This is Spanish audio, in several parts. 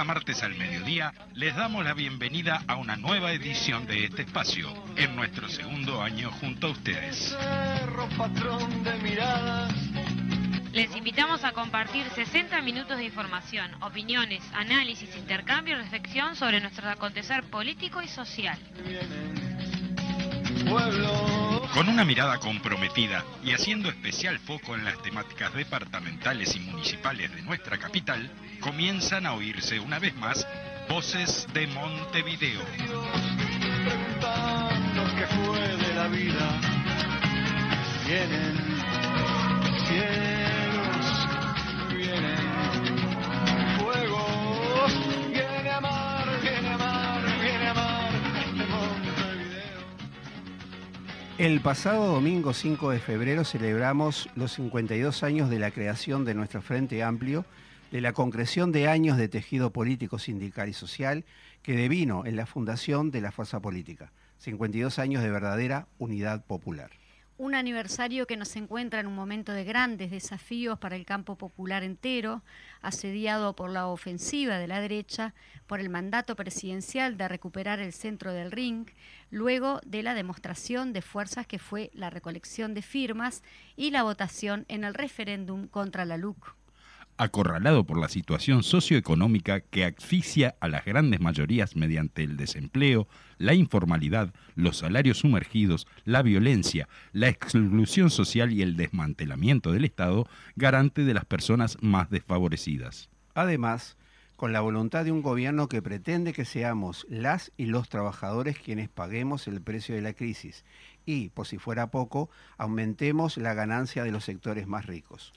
cada martes al mediodía les damos la bienvenida a una nueva edición de este espacio, en nuestro segundo año junto a ustedes. Les invitamos a compartir 60 minutos de información, opiniones, análisis, intercambio y reflexión sobre nuestro acontecer político y social. Con una mirada comprometida y haciendo especial foco en las temáticas departamentales y municipales de nuestra capital, comienzan a oírse una vez más voces de Montevideo. El pasado domingo 5 de febrero celebramos los 52 años de la creación de nuestro Frente Amplio, de la concreción de años de tejido político, sindical y social que devino en la fundación de la fuerza política. 52 años de verdadera unidad popular. Un aniversario que nos encuentra en un momento de grandes desafíos para el campo popular entero, asediado por la ofensiva de la derecha, por el mandato presidencial de recuperar el centro del ring, luego de la demostración de fuerzas que fue la recolección de firmas y la votación en el referéndum contra la LUC acorralado por la situación socioeconómica que asfixia a las grandes mayorías mediante el desempleo, la informalidad, los salarios sumergidos, la violencia, la exclusión social y el desmantelamiento del Estado, garante de las personas más desfavorecidas. Además, con la voluntad de un gobierno que pretende que seamos las y los trabajadores quienes paguemos el precio de la crisis y, por si fuera poco, aumentemos la ganancia de los sectores más ricos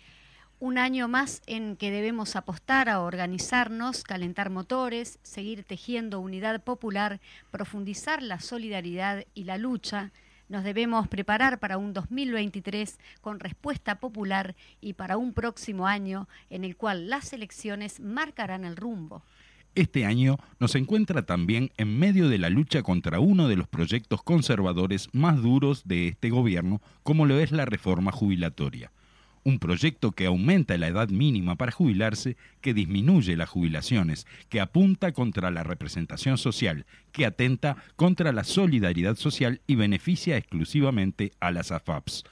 un año más en que debemos apostar a organizarnos, calentar motores, seguir tejiendo unidad popular, profundizar la solidaridad y la lucha. Nos debemos preparar para un 2023 con respuesta popular y para un próximo año en el cual las elecciones marcarán el rumbo. Este año nos encuentra también en medio de la lucha contra uno de los proyectos conservadores más duros de este gobierno, como lo es la reforma jubilatoria un proyecto que aumenta la edad mínima para jubilarse, que disminuye las jubilaciones, que apunta contra la representación social, que atenta contra la solidaridad social y beneficia exclusivamente a las AFAPs.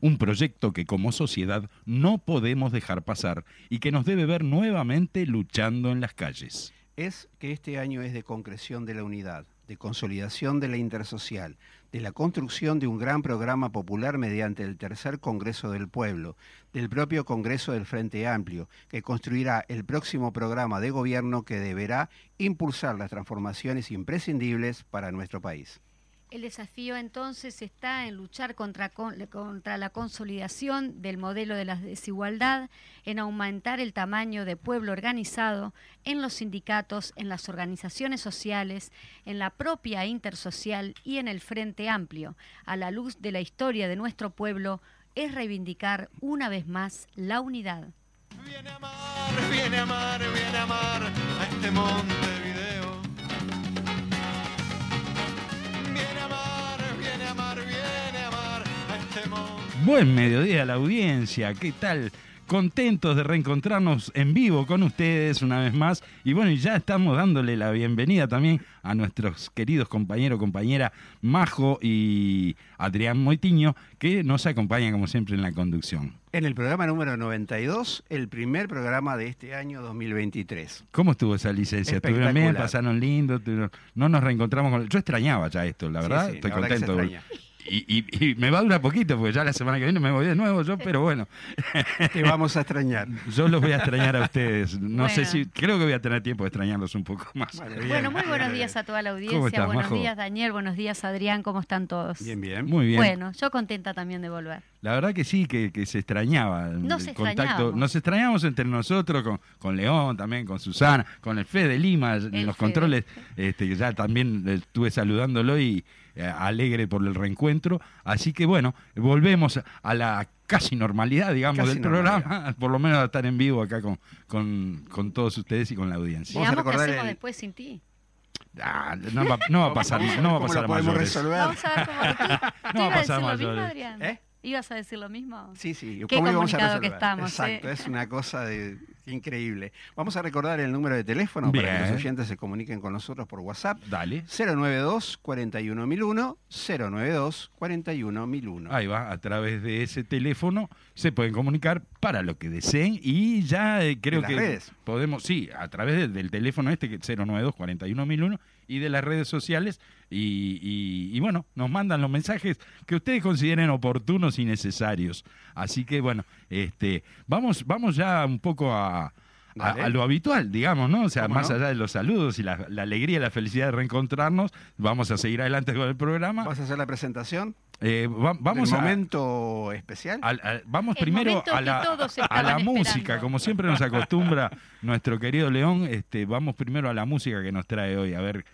Un proyecto que como sociedad no podemos dejar pasar y que nos debe ver nuevamente luchando en las calles. Es que este año es de concreción de la unidad, de consolidación de la intersocial, de la construcción de un gran programa popular mediante el tercer Congreso del Pueblo, del propio Congreso del Frente Amplio, que construirá el próximo programa de gobierno que deberá impulsar las transformaciones imprescindibles para nuestro país. El desafío entonces está en luchar contra, contra, la consolidación del modelo de la desigualdad, en aumentar el tamaño de pueblo organizado en los sindicatos, en las organizaciones sociales, en la propia intersocial y en el Frente Amplio. A la luz de la historia de nuestro pueblo, es reivindicar una vez más la unidad. Viene a amar, viene a amar, viene a amar a este. Buen mediodía a la audiencia, ¿qué tal? Contentos de reencontrarnos en vivo con ustedes una vez más. Y bueno, ya estamos dándole la bienvenida también a nuestros queridos compañeros, compañera Majo y Adrián Moitiño, que nos acompañan como siempre en la conducción. En el programa número 92, el primer programa de este año 2023. ¿Cómo estuvo esa licencia? ¿Estuvieron bien? ¿Pasaron lindo? No nos reencontramos con... Yo extrañaba ya esto, la verdad. Estoy contento y, me va a durar poquito, porque ya la semana que viene me voy de nuevo yo, pero bueno. Te vamos a extrañar. Yo los voy a extrañar a ustedes. No sé si, creo que voy a tener tiempo de extrañarlos un poco más. bueno, muy buenos días a toda la audiencia. buenos días, Daniel. Buenos días, Adrián. ¿Cómo están todos? Bien, bien. Muy bien. Bueno, yo contenta también de volver. La verdad que sí, que, se extrañaba el contacto. Nos extrañamos entre nosotros, con, con León también, con Susana, con el Fede Lima, en los controles, este, ya también estuve saludándolo y alegre por el reencuentro. Así que bueno, volvemos a la casi normalidad, digamos, del programa, por lo menos a estar en vivo acá con, con, todos ustedes y con la audiencia. Vamos a recordar después sin ti. Ah, no, va, no, va, a pasar, no va a pasar Vamos a ver cómo no va a pasar más. ¿Eh? ¿Ibas a decir lo mismo? Sí, sí. Qué ¿Cómo vamos a que estamos. Exacto, es una cosa de Increíble. Vamos a recordar el número de teléfono para que los oyentes se comuniquen con nosotros por WhatsApp. Dale. 092 41001 092 41001. Ahí va, a través de ese teléfono se pueden comunicar para lo que deseen y ya eh, creo las que redes. podemos, sí, a través del, del teléfono este que es 092 41001 y de las redes sociales y, y- y bueno, nos mandan los mensajes que ustedes consideren oportunos y necesarios. Así que bueno, este, vamos, vamos ya un poco a, a, lo habitual, digamos, ¿no? O sea, ¿Cómo más no? allá de los saludos y la, la alegría y la felicidad de reencontrarnos, vamos a seguir adelante con el programa. ¿Vas a hacer la presentación? Eh, va- vamos del a, momento especial. al- al- vamos El primero momento a la, a la esperando. música, como siempre nos acostumbra nuestro querido León. Este, vamos primero a la música que nos trae hoy. A ver,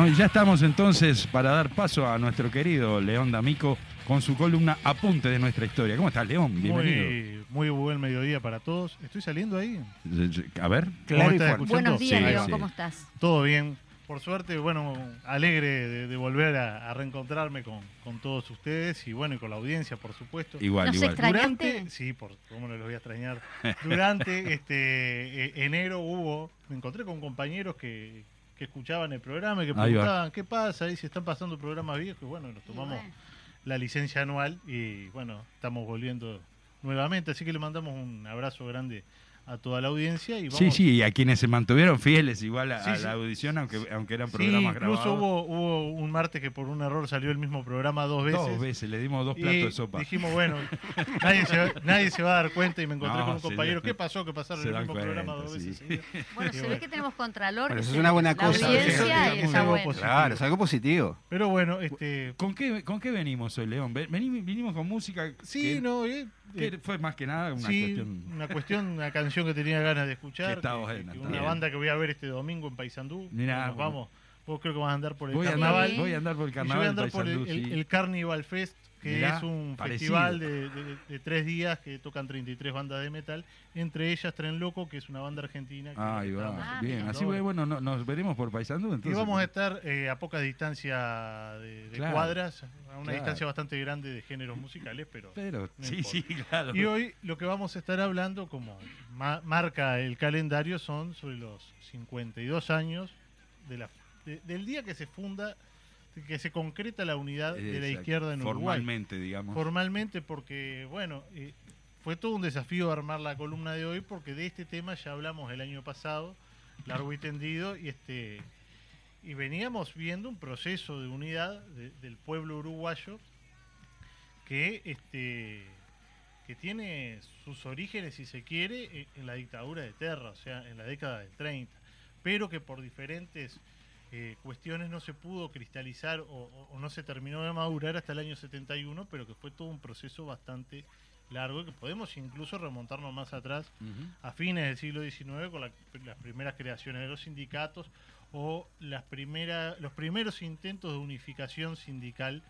bueno, y ya estamos entonces para dar paso a nuestro querido León D'Amico con su columna Apunte de nuestra historia. ¿Cómo estás, León? Bienvenido. Muy, muy buen mediodía para todos. ¿Estoy saliendo ahí? A ver. Claro y estás? Buenos días, Sí, León, sí. ¿cómo estás? Todo bien. Por suerte, bueno, alegre de, de volver a, a reencontrarme con, con todos ustedes y bueno, y con la audiencia, por supuesto. Igual, ¿Nos igual. Durante, sí, por cómo no los voy a extrañar. Durante este eh, enero hubo, me encontré con compañeros que, que escuchaban el programa y que preguntaban qué pasa ahí si están pasando programas viejos y bueno, nos Y tomamos bueno. la licencia anual y bueno, estamos volviendo nuevamente, así que le mandamos un abrazo grande a toda la audiencia y vamos Sí, sí, y a quienes se mantuvieron fieles igual a, Sí, a sí. la audición, aunque, aunque eran Sí, programas incluso grabados. hubo, hubo un martes que por un error salió el mismo programa dos veces. Dos veces, le dimos dos Y platos de sopa. dijimos, bueno, nadie se, va, nadie se va a dar cuenta y me encontré No, con un sí, compañero. sí. ¿Qué pasó? Que pasaron el mismo programa dos veces. sí. Bueno, Sí, se ve bueno. que tenemos contralor. Bueno, eso es una buena la cosa. audiencia Sí, sí, sí, bueno. sí. Claro, es algo positivo. Pero bueno, este. ¿Con qué, ¿Con qué venimos hoy, León? Ven- vení- vinimos con música. Sí, que- no, eh, que eh, fue más que nada una sí, cuestión. una cuestión, una canción que tenía ganas de escuchar. Que está que- buena, que está una bien. banda que voy a ver este domingo en Paysandú. Mirá, Nos vamos. Vos creo que vas a andar por el Voy carnaval. andar, voy a andar por el Y yo carnaval. voy a andar por el, Carnival Fest, que Mirá, es un parecido. festival de, de- de tres días que tocan 33 bandas de metal, entre ellas Tren Loco, que es una banda argentina. que Ahí estamos va, Ah, bien. Así bueno, no- nos veremos por Paysandú. Y vamos a estar eh, a poca distancia de, de Claro, cuadras, a una claro. distancia bastante grande de géneros musicales, pero... Pero, no sí, importa. sí, claro. Y hoy lo que vamos a estar hablando, como ma- marca el calendario, son sobre los 52 años de la, de- del día que se funda, que se concreta la unidad de la izquierda en Uruguay. Formalmente, digamos. Formalmente porque, bueno, eh, fue todo un desafío armar la columna de hoy porque de este tema ya hablamos el año pasado, largo y tendido, y este y veníamos viendo un proceso de unidad de- del pueblo uruguayo que este que tiene sus orígenes, si se quiere, en la dictadura de Terra, o sea, en la década del 30, pero que por diferentes eh, cuestiones no se pudo cristalizar o, no se terminó de madurar hasta el año 71, pero que fue todo un proceso bastante largo y que podemos incluso remontarnos más atrás a fines del siglo XIX con la- las primeras creaciones de los sindicatos o las primera, los primeros intentos de unificación sindical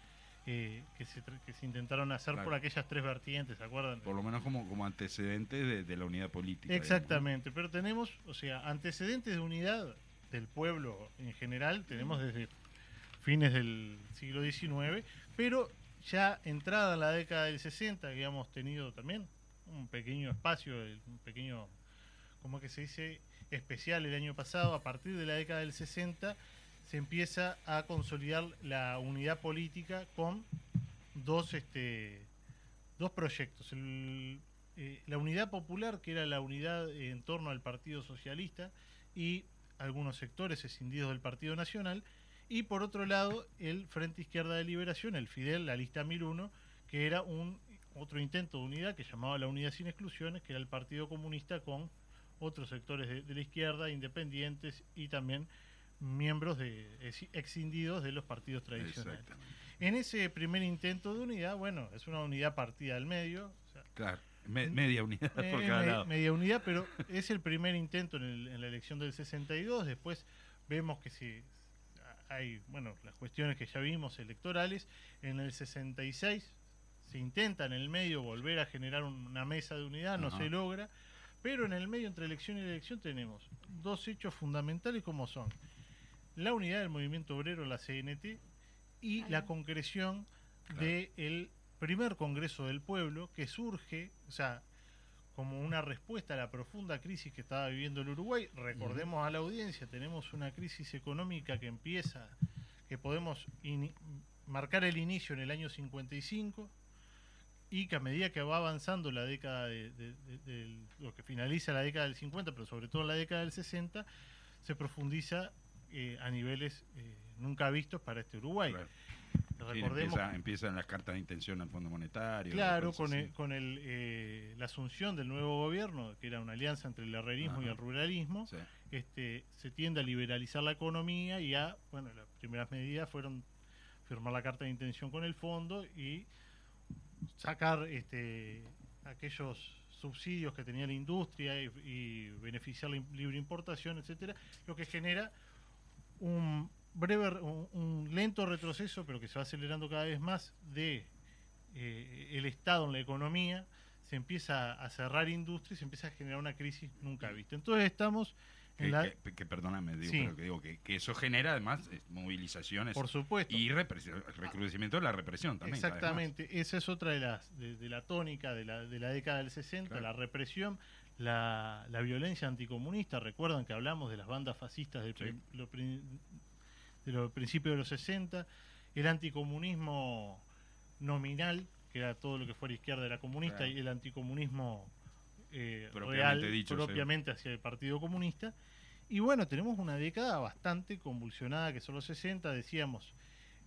eh, que, se, tr- que se intentaron hacer Claro. por aquellas tres vertientes, ¿se acuerdan? Por lo menos como, como antecedente de, de la unidad política. digamos, ¿no? Exactamente, pero tenemos, o sea, antecedentes de unidad del pueblo en general, tenemos desde fines del siglo XIX, pero ya entrada en la década del 60, que habíamos tenido también un pequeño espacio, un pequeño, ¿cómo que se dice? Especial el año pasado, a partir de la década del 60 se empieza a consolidar la unidad política con dos, este, dos proyectos. Eh, la Unidad Popular, que era la unidad en torno al Partido Socialista y algunos sectores escindidos del Partido Nacional, y por otro lado el Frente Izquierda de Liberación, el Fidel, la lista 1001, que era un otro intento de unidad que llamaba la Unidad Sin Exclusiones, que era el Partido Comunista con otros sectores de, de la izquierda, independientes y también miembros de ex- escindidos de los partidos tradicionales. En ese primer intento de unidad, bueno, es una unidad partida al medio, o sea, Claro. Me- media unidad por eh, cada me- lado. media unidad, pero es el primer intento en, el- en la elección del 62. Después vemos que si hay, bueno, las cuestiones que ya vimos electorales. En el 66 se intenta en el medio volver a generar un- una mesa de unidad, no se logra. Pero en el medio, entre elección y elección, tenemos dos hechos fundamentales como son la unidad del movimiento obrero, la CNT, y la concreción del primer Congreso del Pueblo, que surge, o sea, como una respuesta a la profunda crisis que estaba viviendo el Uruguay. Recordemos a la audiencia, tenemos una crisis económica que empieza, que podemos marcar el inicio en el año 55 y que a medida que va avanzando la década de, de- lo que finaliza la década del 50, pero sobre todo la década del 60, se profundiza eh, a niveles eh, nunca vistos para este Uruguay. Claro. Sí, Recordemos empieza- empiezan las cartas de intención al Fondo Monetario. Claro, con, el, con el, eh, la asunción del nuevo gobierno, que era una alianza entre el herrerismo y el ruralismo, Sí. este, se tiende a liberalizar la economía y a, bueno, las primeras medidas fueron firmar la carta de intención con el fondo y sacar este, aquellos subsidios que tenía la industria y, y beneficiar la libre importación, etcétera, lo que genera un breve, re- un, un lento retroceso, pero que se va acelerando cada vez más de eh, el Estado en la economía, se empieza a cerrar industria y se empieza a generar una crisis nunca vista. Entonces estamos Que, en la, que- que perdóname, digo, Sí. pero que digo que, que eso genera además movilizaciones por supuesto, y recrudecimiento de la represión también. Exactamente, esa es otra de las de, de la tónica de la, de la década del 60, Claro. la represión, la, la violencia anticomunista. Recuerdan que hablamos de las bandas fascistas del Sí. lo prin- de los principios de los 60, el anticomunismo nominal, que era todo lo que fuera izquierda era comunista, Claro. y el anticomunismo eh, Propiamente real, dicho, sí. propiamente hacia el Partido Comunista. Y bueno, tenemos una década bastante convulsionada, que son los 60, decíamos,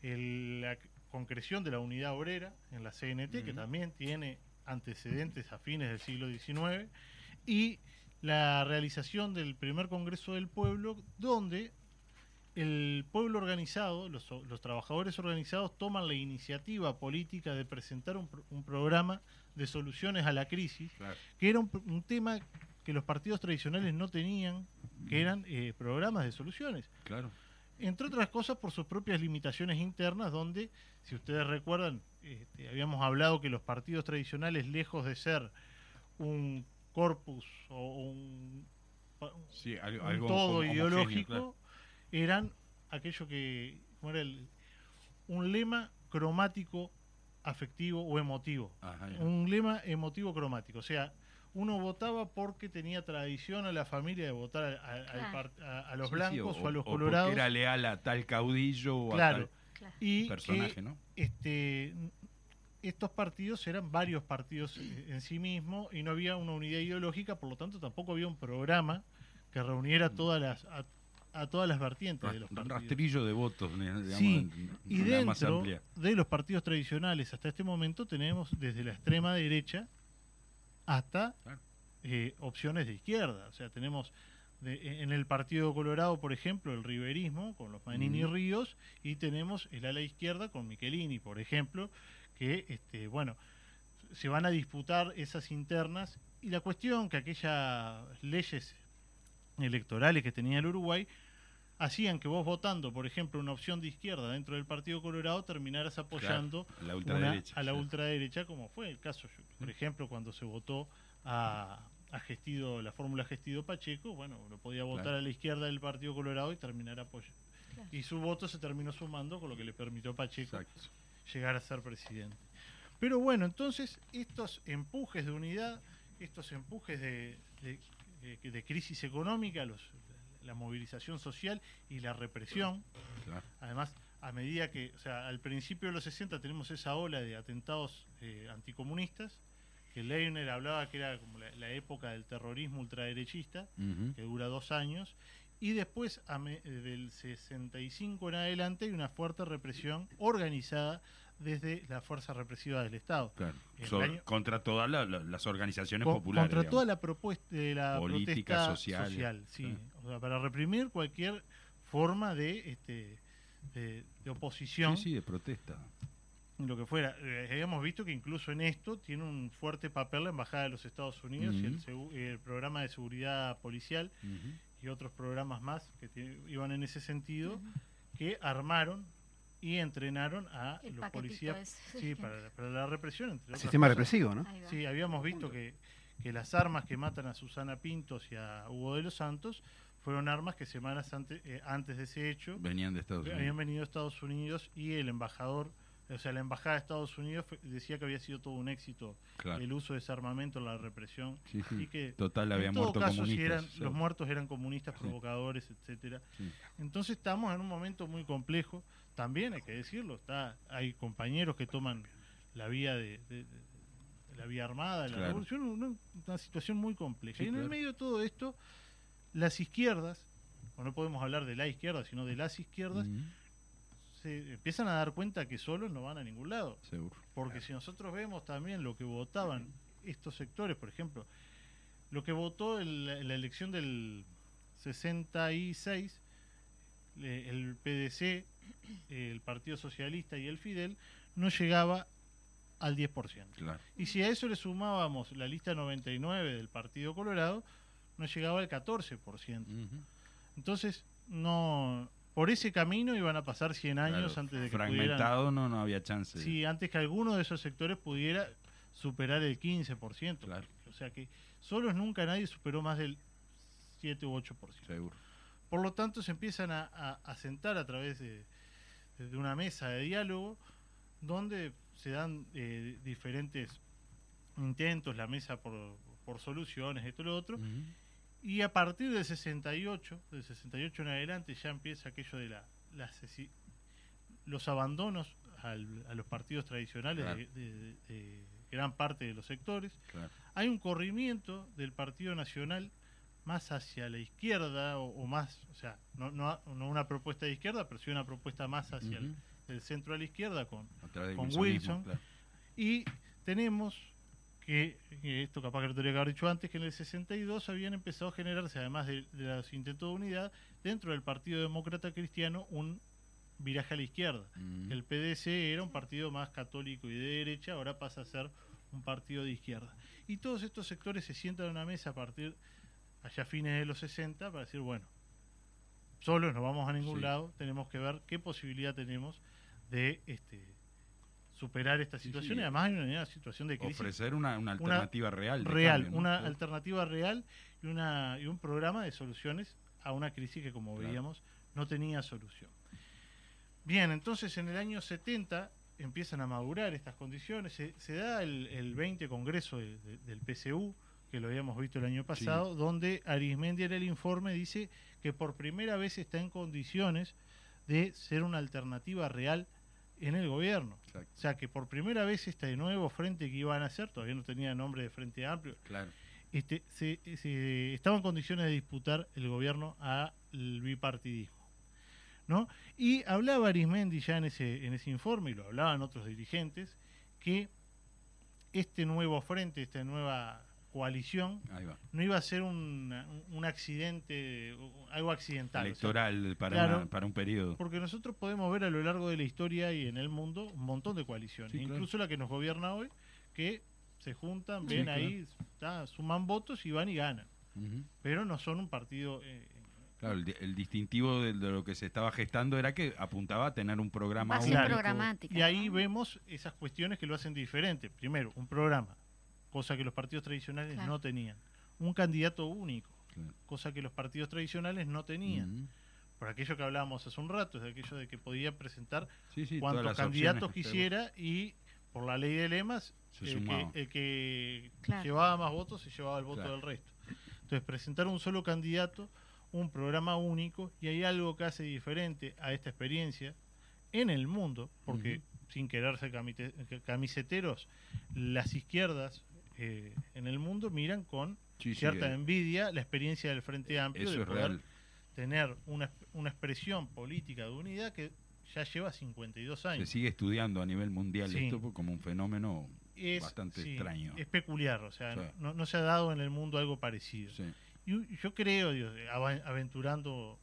el- la concreción de la unidad obrera en la CNT, que también tiene antecedentes a fines del siglo XIX, y la realización del primer Congreso del Pueblo, donde el pueblo organizado, los, los trabajadores organizados, toman la iniciativa política de presentar un, un programa de soluciones a la crisis, Claro. que era un, un tema que los partidos tradicionales no tenían, que eran eh, programas de soluciones Claro. entre otras cosas por sus propias limitaciones internas, donde, si ustedes recuerdan, este, habíamos hablado que los partidos tradicionales, lejos de ser un corpus o un, pa- Sí, algo, un algo todo ideológico, eran aquello que ¿cómo era el- un lema cromático afectivo o emotivo. Ajá. Un lema emotivo cromático. O sea, uno votaba porque tenía tradición a la familia de votar a, a- al Claro. par- a- a los Sí, sí, blancos o, a los porque colorados. era leal a tal caudillo o Claro. a tal Claro. y personaje, que, ¿no? este estos partidos eran varios partidos en sí mismos y no había una unidad ideológica, por lo tanto tampoco había un programa que reuniera todas las a, a todas las vertientes de los Un partidos. rastrillo de votos, digamos, Sí, Y en la más dentro amplia. de los partidos tradicionales hasta este momento tenemos desde la extrema derecha hasta Claro. eh, opciones de izquierda. O sea, tenemos de- en el Partido Colorado, por ejemplo, el riverismo con los Manini Ujú. Ríos y tenemos el ala izquierda con Michelini, por ejemplo, que, este, bueno, se van a disputar esas internas y la cuestión que aquellas leyes electorales que tenía el Uruguay hacían que vos votando, por ejemplo, una opción de izquierda dentro del Partido Colorado terminaras apoyando la una- a la sí. ultraderecha, como fue el caso, yo- por ejemplo, cuando se votó a, a Gestido, la fórmula Gestido Pacheco, bueno, uno podía votar Claro. a la izquierda del Partido Colorado y terminar apoyando. Claro. Y su voto se terminó sumando con lo que le permitió a Pacheco Exacto. llegar a ser presidente. Pero bueno, entonces estos empujes de unidad, estos empujes de, de- de- de crisis económica, los- la movilización social y la represión, Claro. además a medida que, o sea, al principio de los 60 tenemos esa ola de atentados eh, anticomunistas, que Leiner hablaba que era como la, la época del terrorismo ultraderechista, Ujú. que dura dos años, y después a me- eh, del 65 en adelante hay una fuerte represión organizada desde la fuerza represiva del Estado. Claro. El So- año- contra todas la- la- las organizaciones Con- populares. contra digamos. toda la propuesta de la Política, protesta social, social, sí. sí. O sea, para reprimir cualquier forma de este de, de oposición Sí, sí, de protesta. lo que fuera. Eh, habíamos visto que incluso en esto tiene un fuerte papel la Embajada de los Estados Unidos y el, programa de seguridad policial y otros programas más que iban en ese sentido, que armaron y entrenaron a El los policías sí, para, para la represión. Entre otras Sistema cosas. represivo, ¿no? Sí, habíamos visto que, que las armas que matan a Susana Pintos y a Hugo de los Santos fueron armas que semanas antes, eh, antes de ese hecho Venían de Estados Unidos. habían venido a Estados Unidos y el embajador, o sea, la embajada de Estados Unidos fue- decía que había sido todo un éxito Claro. el uso de ese armamento en la represión Sí, sí. y que Total, había en todo muerto caso si comunistas. eran, sí. los muertos eran comunistas Sí. provocadores, etcétera. Sí. Entonces estamos en un momento muy complejo, también hay que decirlo, está hay compañeros que toman la vía de, de- de- de la vía armada, de la Claro. revolución, una, una situación muy compleja. Sí, y en el medio de todo esto, las izquierdas, o no podemos hablar de la izquierda, sino de las izquierdas, se empiezan a dar cuenta que solos no van a ningún lado. Seguro. Porque si nosotros vemos también lo que votaban estos sectores, por ejemplo, lo que votó en la, en la elección del 66, le- el PDC, el Partido Socialista y el Fidel, no llegaba al 10%. Claro. Y si a eso le sumábamos la lista 99 del Partido Colorado, no llegaba al 14%. Ujú. Entonces, no por ese camino iban a pasar 100 años Claro, antes de que pudieran Fragmentado no, no había chance. Sí, antes que alguno de esos sectores pudiera superar el 15%. Claro. O sea que solos nunca nadie superó más del 7 u 8%. Seguro. Por lo tanto, se empiezan a, a- a sentar a través de, de una mesa de diálogo donde se dan eh, diferentes intentos, la mesa por, por soluciones, esto y lo otro. Y a partir del 68, del 68 en adelante, ya empieza aquello de la, los abandonos al- a los partidos tradicionales Claro. de, de- de gran parte de los sectores. Claro. Hay un corrimiento del Partido Nacional más hacia la izquierda, o, o más, o sea, no, no, no una propuesta de izquierda, pero sí una propuesta más hacia el, centro a la izquierda con, Wilson. claro. y tenemos que, esto capaz que lo tendría que haber dicho antes, que en el 62 habían empezado a generarse, además de, de los intentos de unidad, dentro del Partido Demócrata Cristiano, un viraje a la izquierda. El PDC era un partido más católico y de derecha, ahora pasa a ser un partido de izquierda. Y todos estos sectores se sientan a una mesa a partir, allá a fines de los 60, para decir, bueno, solos no vamos a ningún Sí. lado, tenemos que ver qué posibilidad tenemos de este superar esta situación sí. y además hay una, una situación de crisis Ofrecer una, una alternativa real. real, cambio, ¿no? una Claro. alternativa real y, una, y un programa de soluciones a una crisis que, como Claro. veíamos, no tenía solución. Bien, entonces en el año 70 empiezan a madurar estas condiciones, se, se da el, el 20 Congreso de- de- del PCU, que lo habíamos visto el año pasado, donde Arismendi en el informe dice que por primera vez está en condiciones de ser una alternativa real en el gobierno. Exacto. O sea que por primera vez este nuevo frente que iban a hacer, todavía no tenía nombre de Frente Amplio, Claro. este, se, se- estaba en condiciones de disputar el gobierno al bipartidismo. ¿no? Y hablaba Arismendi ya en ese, en ese informe, y lo hablaban otros dirigentes, que este nuevo frente, esta nueva coalición, Ahí va. no iba a ser un, un accidente, algo accidental. o sea, Electoral para, claro. una- para un periodo. porque nosotros podemos ver a lo largo de la historia y en el mundo un montón de coaliciones, Sí, claro. incluso la que nos gobierna hoy, que se juntan, Sí, ven claro. ahí, suman votos y van y ganan. Pero no son un partido. eh, Claro, el, di- el distintivo de, de lo que se estaba gestando era que apuntaba a tener un programa Base único. programática. y ahí ¿no? vemos esas cuestiones que lo hacen diferente. Primero, un programa, cosa que los partidos tradicionales Claro. no tenían. Un candidato único, Claro. cosa que los partidos tradicionales no tenían. Por aquello que hablábamos hace un rato, de aquello de que podía presentar Sí, sí, todas cuantos candidatos quisiera y por la ley de lemas Se el que, el que Claro. llevaba más votos se llevaba el voto Claro. del resto. Entonces presentar un solo candidato, un programa único y hay algo que hace diferente a esta experiencia en el mundo, porque sin querer ser camite- camiseteros, las izquierdas eh, en el mundo miran con Sí, cierta eh, envidia la experiencia del Frente Amplio Eso de poder real. tener una, una expresión política de unidad que ya lleva 52 Se años. sigue estudiando a nivel mundial Sí. esto como un fenómeno Es, bastante extraño. Es peculiar, o sea, no, no se ha dado en el mundo algo parecido. Y yo creo, Dios, aventurando,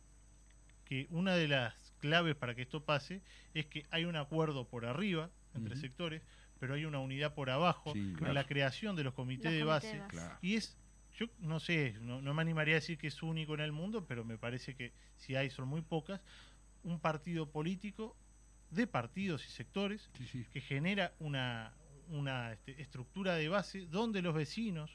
que una de las claves para que esto pase es que hay un acuerdo por arriba entre sectores, pero hay una unidad por abajo Sí, en claro. la creación de los comités Los de base. Claro. Y es, yo no sé, no, no me animaría a decir que es único en el mundo, pero me parece que si hay son muy pocas, un partido político de partidos y sectores Sí, sí. que genera una, una este, estructura de base donde los vecinos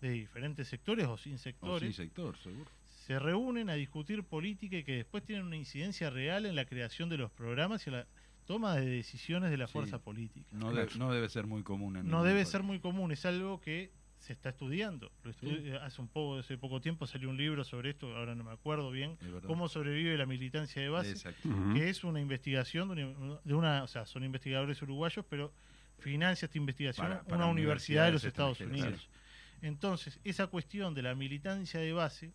de diferentes sectores o sin O sectores sí, sector, seguro. se reúnen a discutir política y que después tienen una incidencia real en la creación de los programas y en la toma de decisiones de la Sí. fuerza política. No, de- no debe ser muy común en No debe país. ser muy común, es algo que se está estudiando. Lo estu- Sí. Hace un poco, hace poco tiempo salió un libro sobre esto, ahora no me acuerdo bien, cómo sobrevive la militancia de base, Exacto. que es una investigación de una, de una- o sea, son investigadores uruguayos, pero financia esta investigación Para- para una universidad de los Estados Unidos. Entonces, esa cuestión de la militancia de base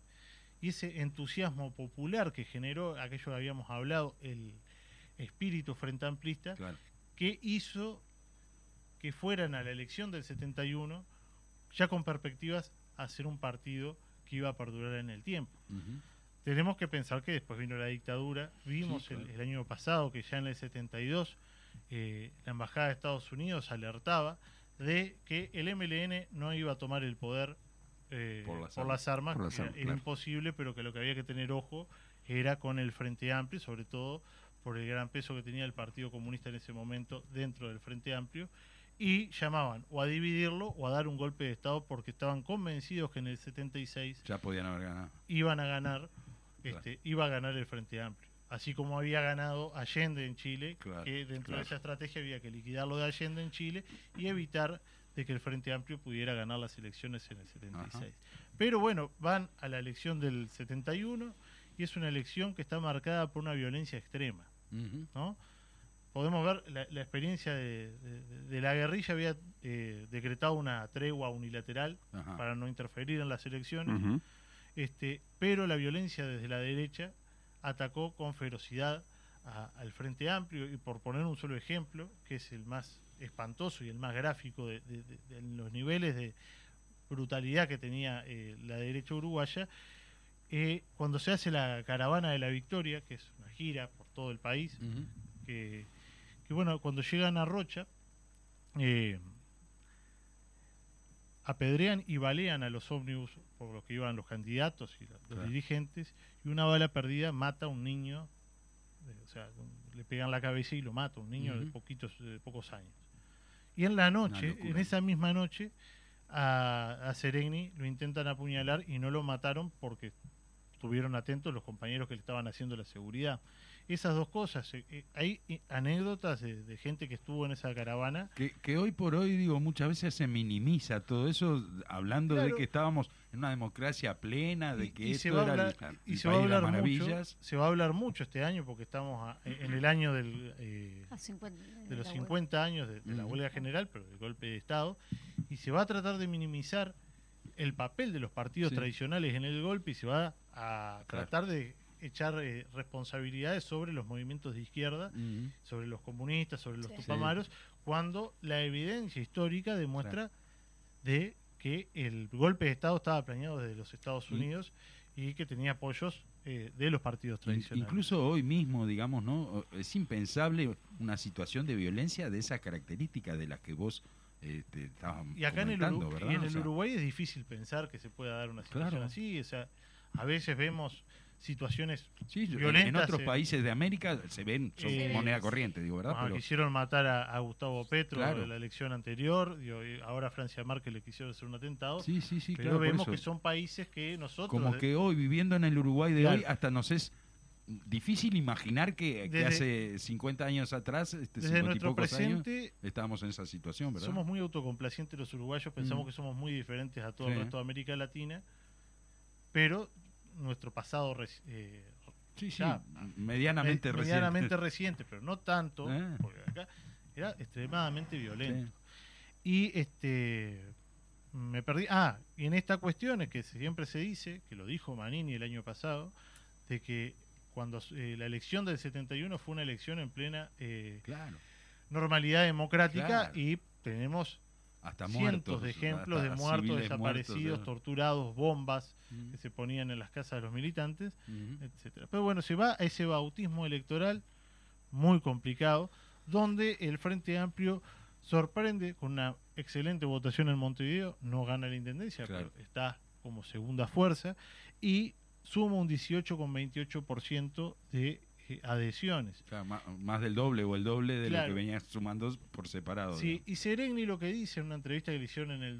y ese entusiasmo popular que generó aquello que habíamos hablado, el espíritu frente amplista, Claro. que hizo que fueran a la elección del 71 ya con perspectivas a ser un partido que iba a perdurar en el tiempo. Tenemos que pensar que después vino la dictadura, vimos Sí, el- claro. el, año pasado que ya en el 72 eh, la Embajada de Estados Unidos alertaba de que el MLN no iba a tomar el poder eh, Por por, las armas, Por las que era, armas, era claro. imposible, pero que lo que había que tener ojo era con el Frente Amplio, sobre todo por el gran peso que tenía el Partido Comunista en ese momento dentro del Frente Amplio, y llamaban o a dividirlo o a dar un golpe de Estado porque estaban convencidos que en el 76 Ya podían haber ganado. iban a ganar, este, iba a ganar el Frente Amplio. Así como había ganado Allende en Chile, Claro, que dentro claro. de esa estrategia había que liquidar lo de Allende en Chile y evitar de que el Frente Amplio pudiera ganar las elecciones en el 76. Pero bueno, van a la elección del 71 y es una elección que está marcada por una violencia extrema. ¿No? Podemos ver la, la experiencia de, de- de la guerrilla había eh, decretado una tregua unilateral Ajá. para no interferir en las elecciones este, pero la violencia desde la derecha atacó con ferocidad a- al Frente Amplio y por poner un solo ejemplo, que es el más espantoso y el más gráfico de, de- de- de los niveles de brutalidad que tenía eh, la derecha uruguaya, eh, cuando se hace la caravana de la victoria, que es una gira por todo el país, que, que, bueno, cuando llegan a Rocha, eh, apedrean y balean a los ómnibus por los que iban los candidatos y los Claro. dirigentes, y una bala perdida mata a un niño, eh, o sea, le pegan la cabeza y lo mata, un niño de poquitos, de pocos años. Y en la noche, en esa misma noche, a, a Seregni lo intentan apuñalar y no lo mataron porque estuvieron atentos los compañeros que le estaban haciendo la seguridad. Esas dos cosas, eh, eh, hay eh, anécdotas de, de gente que estuvo en esa caravana. Que, que hoy por hoy, digo, muchas veces se minimiza todo eso, hablando de que estábamos en una democracia plena, de Y- que y esto se va a era el- hablar, y se va a país de las hablar mucho, maravillas. se va a hablar mucho este año porque estamos a- en el año del, eh, A 50 de los la 50 años de, de la huelga general, pero del golpe de Estado, y se va a tratar de minimizar el papel de los partidos Sí. tradicionales en el golpe y se va a tratar de echar eh, responsabilidades sobre los movimientos de izquierda, sobre los comunistas, sobre los Sí. tupamaros, cuando la evidencia histórica demuestra de que el golpe de Estado estaba planeado desde los Estados Unidos y que tenía apoyos eh, de los partidos tradicionales. Incluso hoy mismo, digamos, ¿no? Es impensable una situación de violencia de esa característica de las que vos este, estabas Y acá en el, Uruguay es difícil pensar que se pueda dar una situación Claro. así. O sea, a veces vemos situaciones sí, yo- en- violentas, otros eh, países de América se ven, son eh, moneda corriente, digo, ¿verdad? Pero- quisieron matar a, a Gustavo Petro Claro. en la elección anterior, digo, ahora Francia Márquez le quisieron hacer un atentado, sí, sí, sí, pero claro, vemos que son países que nosotros... Como que hoy, viviendo en el Uruguay de Claro. hoy, hasta nos es difícil imaginar que, que hace 50 años atrás, este, desde 50 y nuestro pocos años, presente estábamos en esa situación, ¿verdad? somos muy autocomplacientes los uruguayos, pensamos Mm. que somos muy diferentes a todo Sí. el resto de América Latina, pero nuestro pasado eh, Sí, sí, ya, medianamente me- reciente. medianamente reciente, pero no tanto, Eh. porque acá era extremadamente violento. Sí. Y este me perdí. Ah, y en esta cuestión es que siempre se dice, que lo dijo Manini el año pasado, de que cuando eh, la elección del 71 fue una elección en plena eh, Claro. normalidad democrática Claro. y tenemos Hasta cientos muertos. de ejemplos de muertos, desaparecidos, muertos, torturados, bombas que se ponían en las casas de los militantes, Ujú. etcétera. Pero bueno, se va a ese bautismo electoral muy complicado, donde el Frente Amplio sorprende con una excelente votación en Montevideo, no gana la intendencia, Claro. pero está como segunda fuerza, y suma un 18,28% de adhesiones. Claro, más, del doble o el doble de Claro. lo que venías sumando por separado. Sí, digamos. y Seregni lo que dice en una entrevista que le hicieron en el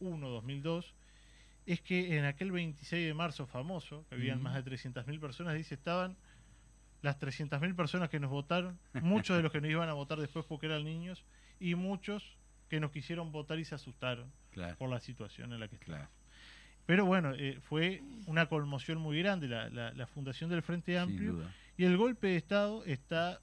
2001-2002 es que en aquel 26 de marzo famoso, que habían más de 300.000 personas, dice, estaban las 300.000 personas que nos votaron, muchos de los que nos iban a votar después porque eran niños, y muchos que nos quisieron votar y se asustaron Claro, por la situación en la que estaban. Pero bueno, eh, fue una conmoción muy grande la, la- la fundación del Frente Amplio. Y el golpe de Estado está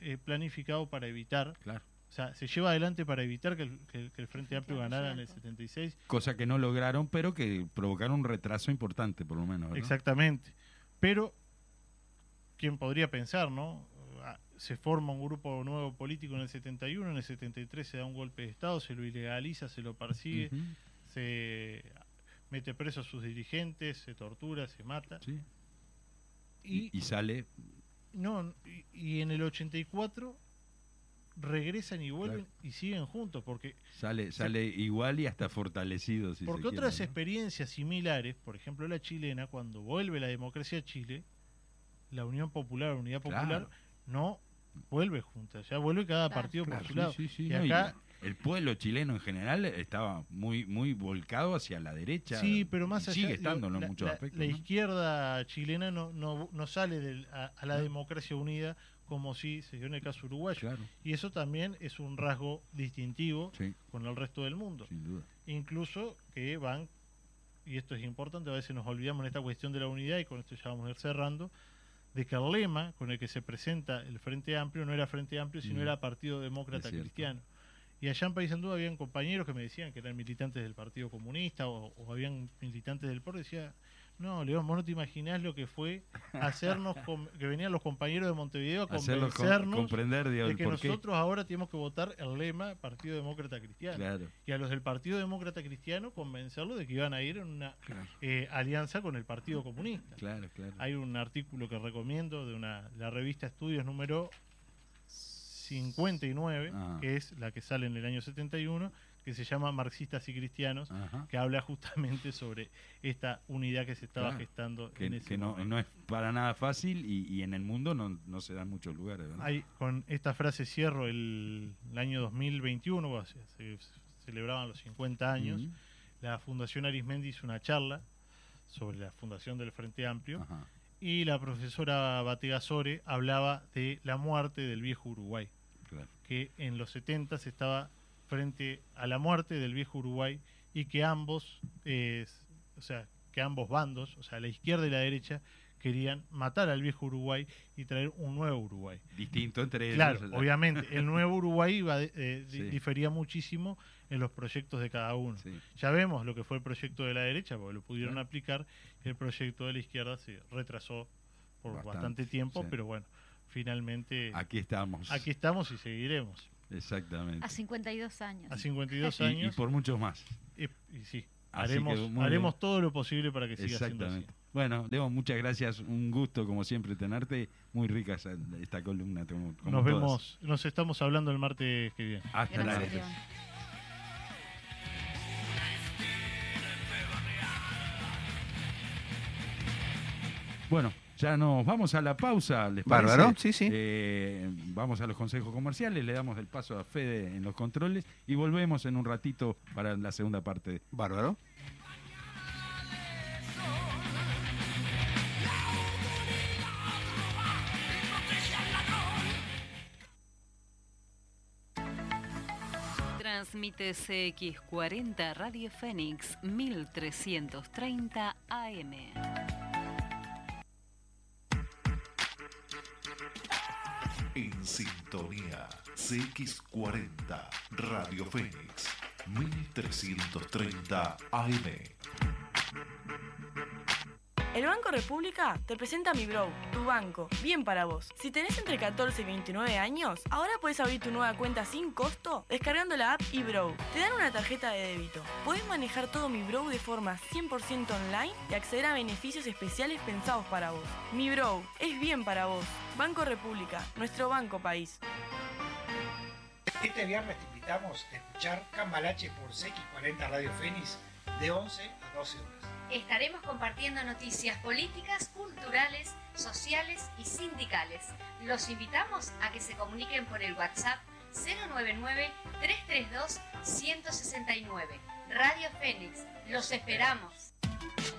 eh, planificado para evitar Claro. o sea, se lleva adelante para evitar que el, que el- que el Frente Amplio Claro, ganara en el cierto. 76. Cosa que no lograron, pero que provocaron un retraso importante, por lo menos. ¿verdad? Exactamente. Pero, ¿quién podría pensar, no? Ah, Se forma un grupo nuevo político en el 71, en el 73 se da un golpe de Estado, se lo ilegaliza, se lo persigue, se mete preso a sus dirigentes, se tortura, se mata. sí. Y, sale, no, y, y en el 84 regresan y vuelven y siguen juntos, porque sale, sale igual y hasta fortalecido. Si Porque se quiere, otras ¿no? experiencias similares, por ejemplo la chilena, cuando vuelve la democracia a Chile, la Unión Popular, la Unidad Popular, Claro. no vuelve junta, ya vuelve cada Claro. partido Claro, por su sí, lado. sí, sí, y no, acá, el pueblo chileno en general estaba muy muy volcado hacia la derecha. sí, pero más allá, Sigue estando en la, muchos la- aspectos. la ¿no? izquierda chilena no, no, no sale del- a, a la No. democracia unida como si se dio en el caso uruguayo. Claro, Y eso también es un rasgo distintivo sí, con el resto del mundo. sin duda. incluso que van, y esto es importante, a veces nos olvidamos en esta cuestión de la unidad, y con esto ya vamos a ir cerrando, de que el lema con el que se presenta el Frente Amplio no era Frente Amplio, sino Mm. era Partido Demócrata. Cristiano. Y allá en Paysandú habían compañeros que me decían que eran militantes del Partido Comunista o, o habían militantes del POR, decía, no, León, vos no te imaginás lo que fue hacernos, que venían los compañeros de Montevideo a Hacerlos com- convencernos comprender de que nosotros ahora tenemos que votar el lema Partido Demócrata Cristiano Claro, y a los del Partido Demócrata Cristiano convencerlos de que iban a ir en una claro, eh, alianza con el Partido Comunista. claro, claro. Hay un artículo que recomiendo de una la revista Estudios número 59, Ah. que es la que sale en el año 71, que se llama Marxistas y Cristianos, Ajá. que habla justamente sobre esta unidad que se estaba Claro, gestando Que, en ese que no, momento. no es para nada fácil y, y en el mundo no, no se dan muchos lugares. ¿verdad? Hay- con esta frase cierro el, el año 2021, cuando se, se celebraban los 50 años. La Fundación Arismendi hizo una charla sobre la fundación del Frente Amplio Ajá. y la profesora Bategasore hablaba de la muerte del viejo Uruguay, Claro. que en los 70 estaba frente a la muerte del viejo Uruguay y que ambos, eh, o sea, que ambos bandos, o sea, la izquierda y la derecha, querían matar al viejo Uruguay y traer un nuevo Uruguay. Distinto entre Claro, ellos. obviamente, el nuevo Uruguay iba de- eh, Sí. difería muchísimo en los proyectos de cada uno. Sí. Ya vemos lo que fue el proyecto de la derecha, porque lo pudieron Claro. aplicar, el proyecto de la izquierda se retrasó por Bastante, bastante, tiempo, sí. pero bueno, finalmente Aquí estamos. aquí estamos y seguiremos. Exactamente. A 52 años. A 52 Y- y, años, por muchos más. y, y sí, Así haremos, haremos bien. todo lo posible para que siga siendo así. Exactamente. Bueno, Leo, muchas gracias. Un gusto, como siempre, tenerte. Muy rica esa- esta columna. como- como Nos todas. vemos, nos estamos hablando el martes que viene. Hasta la Gracias, León. Bueno, ya nos vamos a la pausa, ¿les parece? Bárbaro, sí, sí. Eh, vamos a los consejos comerciales, le damos el paso a Fede en los controles y volvemos en un ratito para la segunda parte. Bárbaro. Transmite CX40 Radio Fénix 1330 AM. En sintonía, CX40, Radio Fénix, 1330 AM. El Banco República te presenta Mi Bro, tu banco, bien para vos. Si tenés entre 14 y 29 años, ahora puedes abrir tu nueva cuenta sin costo descargando la app eBrow. Te dan una tarjeta de débito. Podés manejar todo Mi Bro de forma 100% online y acceder a beneficios especiales pensados para vos. Mi Bro, es bien para vos. Banco República, nuestro banco país. Este viernes te invitamos a escuchar Cambalache por CX40 Radio Fénix de 11 a 12 horas. Estaremos compartiendo noticias políticas, culturales, sociales y sindicales. Los invitamos a que se comuniquen por el WhatsApp 099-332-169. Radio Fénix, los esperamos.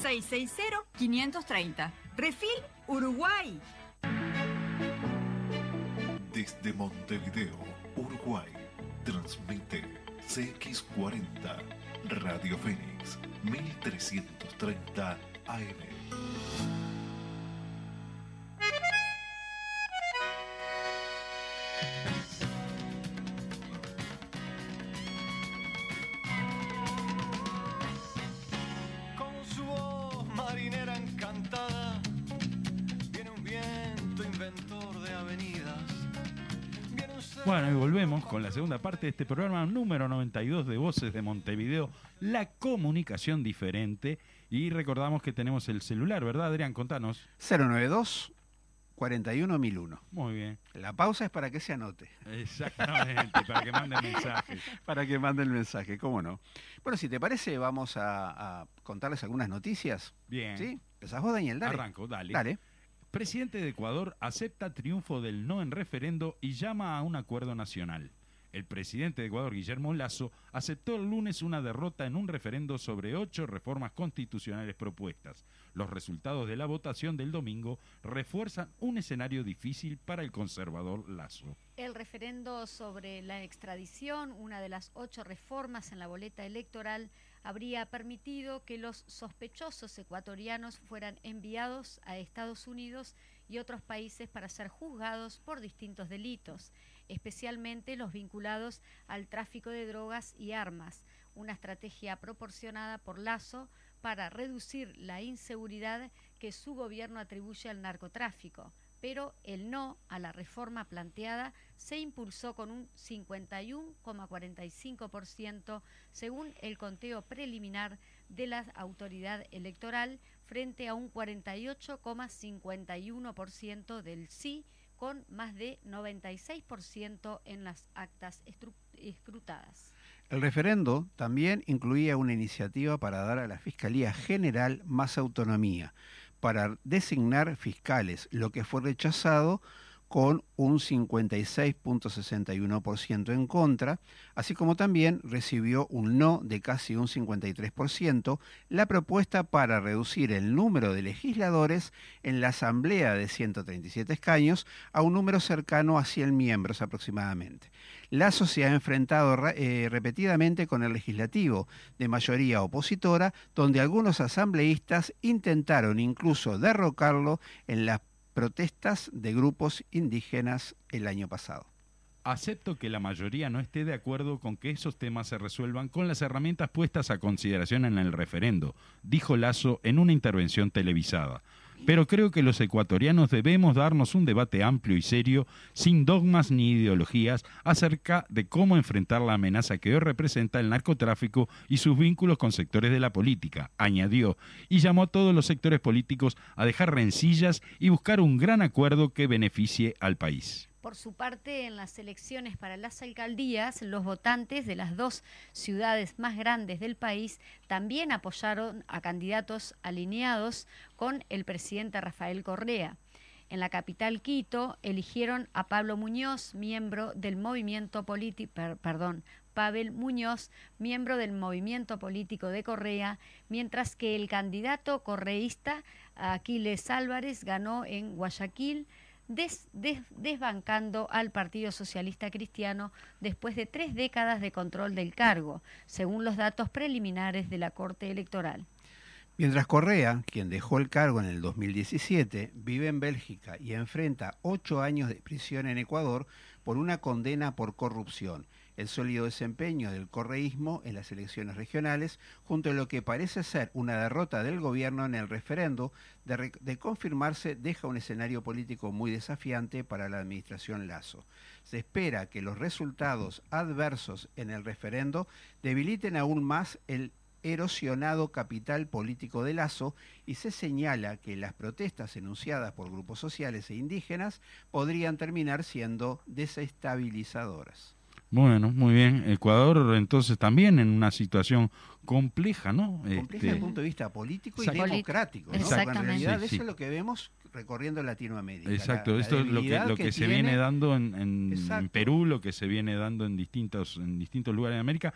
660 530. Refil Uruguay. Desde Montevideo, Uruguay, transmite CX40, Radio Fénix, 1330 AM. Con la segunda parte de este programa número 92 de Voces de Montevideo, la comunicación diferente. Y recordamos que tenemos el celular, ¿verdad, Adrián? Contanos. 092 41001. Muy bien. La pausa es para que se anote. Exactamente, para que manden mensajes. Para que mande el mensaje, cómo no. Bueno, si te parece, vamos a, a contarles algunas noticias. Bien. ¿Sí? ¿Empezás vos, Daniel? Dale. Arranco, dale. Dale. Presidente de Ecuador acepta triunfo del no en referendo y llama a un acuerdo nacional. El presidente de Ecuador, Guillermo Lazo, aceptó el lunes una derrota en un referendo sobre ocho reformas constitucionales propuestas. Los resultados de la votación del domingo refuerzan un escenario difícil para el conservador Lazo. El referendo sobre la extradición, una de las ocho reformas en la boleta electoral, habría permitido que los sospechosos ecuatorianos fueran enviados a Estados Unidos y otros países para ser juzgados por distintos delitos, especialmente los vinculados al tráfico de drogas y armas, una estrategia proporcionada por Lazo para reducir la inseguridad que su gobierno atribuye al narcotráfico pero el no a la reforma planteada se impulsó con un 51,45% según el conteo preliminar de la autoridad electoral frente a un 48,51% del sí con más de 96% en las actas escrutadas. El referendo también incluía una iniciativa para dar a la Fiscalía General más autonomía, para designar fiscales, lo que fue rechazado con un 56.61% en contra, así como también recibió un no de casi un 53%, la propuesta para reducir el número de legisladores en la Asamblea de 137 escaños a un número cercano a 100 miembros aproximadamente. Lazo se ha enfrentado eh, repetidamente con el legislativo de mayoría opositora, donde algunos asambleístas intentaron incluso derrocarlo en las protestas de grupos indígenas el año pasado. Acepto que la mayoría no esté de acuerdo con que esos temas se resuelvan con las herramientas puestas a consideración en el referendo, dijo Lazo en una intervención televisada. Pero creo que los ecuatorianos debemos darnos un debate amplio y serio, sin dogmas ni ideologías, acerca de cómo enfrentar la amenaza que hoy representa el narcotráfico y sus vínculos con sectores de la política, añadió, y llamó a todos los sectores políticos a dejar rencillas y buscar un gran acuerdo que beneficie al país. Por su parte, en las elecciones para las alcaldías, los votantes de las dos ciudades más grandes del país también apoyaron a candidatos alineados con el presidente Rafael Correa. En la capital Quito eligieron a Pablo Muñoz, miembro del movimiento político, perdón, Pavel Muñoz, miembro del movimiento político de Correa, mientras que el candidato correísta Aquiles Álvarez ganó en Guayaquil, des- des- desbancando al Partido Socialista Cristiano después de tres décadas de control del cargo, según los datos preliminares de la Corte Electoral. Mientras Correa, quien dejó el cargo en el 2017, vive en Bélgica y enfrenta ocho años de prisión en Ecuador por una condena por corrupción, el sólido desempeño del correísmo en las elecciones regionales, junto a lo que parece ser una derrota del gobierno en el referendo, de, confirmarse deja un escenario político muy desafiante para la administración Lazo. Se espera que los resultados adversos en el referendo debiliten aún más el erosionado capital político de Lazo y se señala que las protestas enunciadas por grupos sociales e indígenas podrían terminar siendo desestabilizadoras. Bueno, muy bien. Ecuador entonces también en una situación compleja, ¿no? Compleja Este, desde el punto de vista político y Exacto. democrático. ¿no? Porque en Exactamente. realidad Sí, eso sí. es lo que vemos recorriendo Latinoamérica. Exacto, la- la esto es lo que, lo que, se tiene- viene dando en, en- en. Perú, lo que se viene dando en distintos, en distintos lugares de América.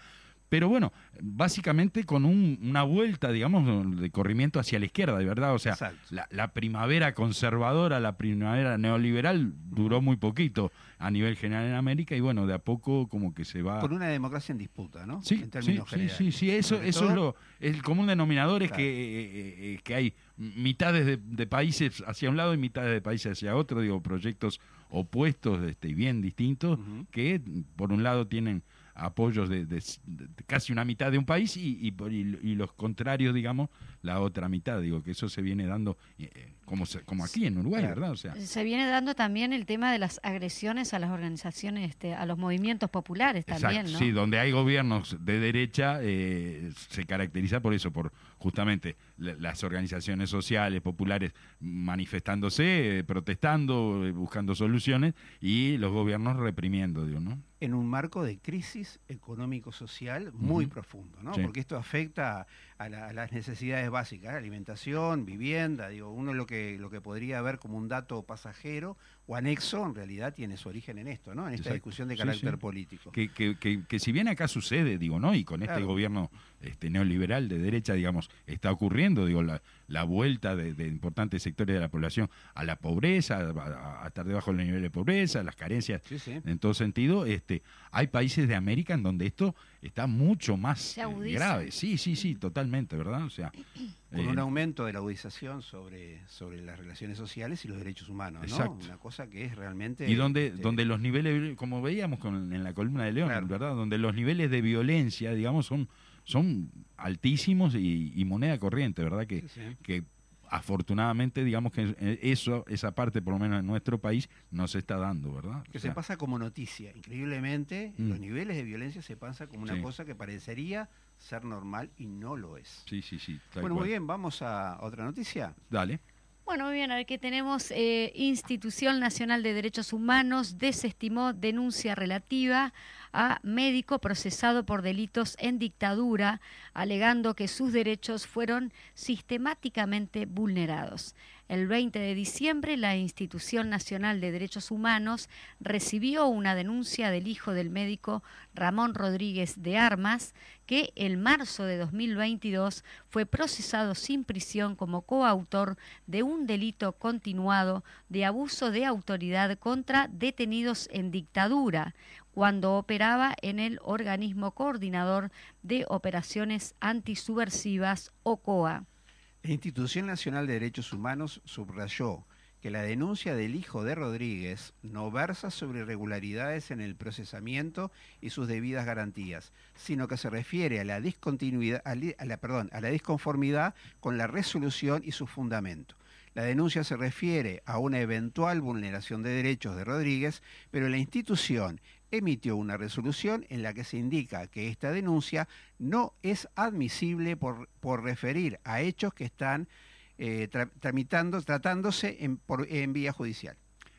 Pero bueno, básicamente con un- una vuelta, digamos, de corrimiento hacia la izquierda, de verdad. O sea, la, la primavera conservadora, la primavera neoliberal duró muy poquito a nivel general en América y bueno, de a poco como que se va... Con una democracia en disputa, ¿no? Sí, en sí, términos sí, generales. sí, sí, eso, Sobre eso es lo, el común denominador es Claro. que, eh, eh, que hay mitades de, de países hacia un lado y mitades de países hacia otro, digo, proyectos opuestos este, y bien distintos, que por un lado tienen apoyos de, de- de casi una mitad de un país y, y, por- y- los contrarios, digamos, la otra mitad. Digo, que eso se viene dando eh, eh, como, se- como aquí en Uruguay. ¿verdad? O sea, Se viene dando también el tema de las agresiones a las organizaciones, este, a los movimientos populares también, Exacto, ¿no? sí, donde hay gobiernos de derecha eh, se caracteriza por eso, por justamente la- las organizaciones sociales, populares manifestándose, eh, protestando, eh, buscando soluciones y los gobiernos reprimiendo, digo, ¿no? en un marco de crisis económico-social muy profundo, ¿no? Sí. Porque esto afecta a, la- a las necesidades básicas, alimentación, vivienda, digo, uno lo que lo que podría ver como un dato pasajero o anexo, en realidad tiene su origen en esto, ¿no? En esta Exacto. discusión de carácter sí. político. Que, que, que, que si bien acá sucede, digo, ¿no? Y con este gobierno este, neoliberal de derecha, digamos, está ocurriendo, digo, la, la vuelta de, de importantes sectores de la población a la pobreza, a, a estar debajo del nivel de pobreza, las carencias Sí, sí. en todo sentido, este, hay países de América en donde esto está mucho más eh, grave. Sí, sí, sí, totalmente, ¿verdad? O sea, Con eh, un aumento de la agudización sobre, sobre las relaciones sociales y los derechos humanos, ¿no? Exacto. Una cosa que es realmente... y donde, este, donde los niveles, como veíamos con, en la columna de León, Claro. ¿verdad? Donde los niveles de violencia, digamos, son, son altísimos y, y moneda corriente, ¿verdad? Que, sí, que afortunadamente, digamos que eh, eso, esa parte, por lo menos en nuestro país, no se está dando, ¿verdad? que O se pasa como noticia. Increíblemente, Mm. los niveles de violencia se pasa como una Sí. cosa que parecería ser normal y no lo es. Sí, sí, sí. Bueno, muy bien, vamos a otra noticia. Dale. Bueno, muy bien, a ver qué tenemos. Eh, Institución Nacional de Derechos Humanos desestimó denuncia relativa a médico procesado por delitos en dictadura, alegando que sus derechos fueron sistemáticamente vulnerados. El 20 de diciembre, la Institución Nacional de Derechos Humanos recibió una denuncia del hijo del médico Ramón Rodríguez de Armas, que en marzo de 2022 fue procesado sin prisión como coautor de un delito continuado de abuso de autoridad contra detenidos en dictadura, cuando operaba en el organismo coordinador de operaciones antisubversivas OCOA. La Institución Nacional de Derechos Humanos subrayó que la denuncia del hijo de Rodríguez no versa sobre irregularidades en el procesamiento y sus debidas garantías, sino que se refiere a la discontinuidad, a la, perdón, a la disconformidad con la resolución y su fundamento. La denuncia se refiere a una eventual vulneración de derechos de Rodríguez, pero la institución emitió una resolución en la que se indica que esta denuncia no es admisible por, por referir a hechos que están eh, tra- tramitando, tratándose en, por- en vía judicial.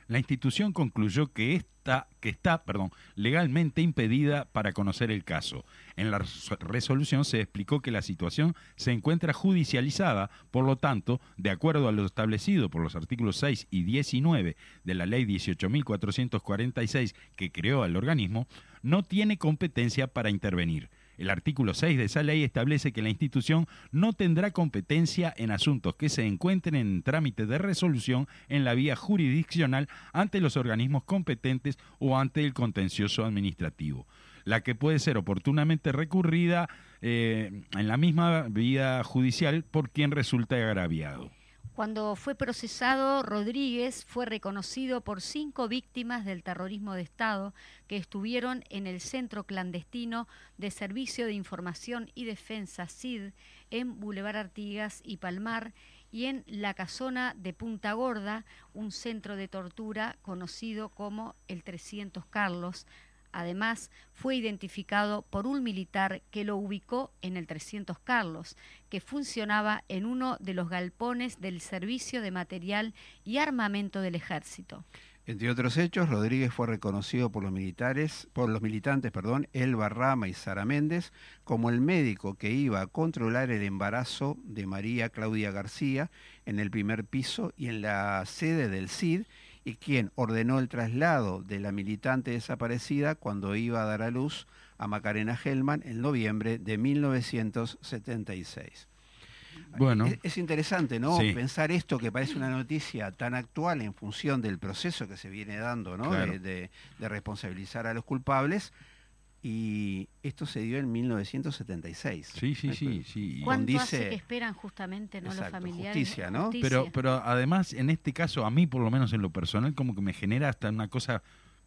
la institución concluyó que esta que está, perdón, legalmente impedida para conocer el caso. En la res- resolución se explicó que la situación se encuentra judicializada, por lo tanto, de acuerdo a lo establecido por los artículos 6 y 19 de la ley 18.446 que creó el organismo, no tiene competencia para intervenir. El artículo 6 de esa ley establece que la institución no tendrá competencia en asuntos que se encuentren en trámite de resolución en la vía jurisdiccional ante los organismos competentes o ante el contencioso administrativo, la que puede ser oportunamente recurrida eh, en la misma vía judicial por quien resulta agraviado. Cuando fue procesado, Rodríguez fue reconocido por cinco víctimas del terrorismo de Estado que estuvieron en el Centro Clandestino de Servicio de Información y Defensa CID en Boulevard Artigas y Palmar y en la casona de Punta Gorda, un centro de tortura conocido como el 300 Carlos. Además, fue identificado por un militar que lo ubicó en el 300 Carlos, que funcionaba en uno de los galpones del Servicio de Material y Armamento del Ejército. Entre otros hechos, Rodríguez fue reconocido por los militares, por los militantes, perdón, Elba Rama y Sara Méndez, como el médico que iba a controlar el embarazo de María Claudia García en el primer piso y en la sede del CID, y quien ordenó el traslado de la militante desaparecida cuando iba a dar a luz a Macarena Hellman en noviembre de 1976. Bueno. Es, es interesante, ¿no? Sí. Pensar esto que parece una noticia tan actual en función del proceso que se viene dando, ¿no? Claro. De, de- de responsabilizar a los culpables. Y esto se dio en 1976. Sí, sí, sí, sí. Y- ¿Cuánto hace Dice- que esperan justamente no los Exacto, familiares? justicia, ¿no? Justicia. Pero, pero además, en este caso, a mí, por lo menos en lo personal, como que me genera hasta una cosa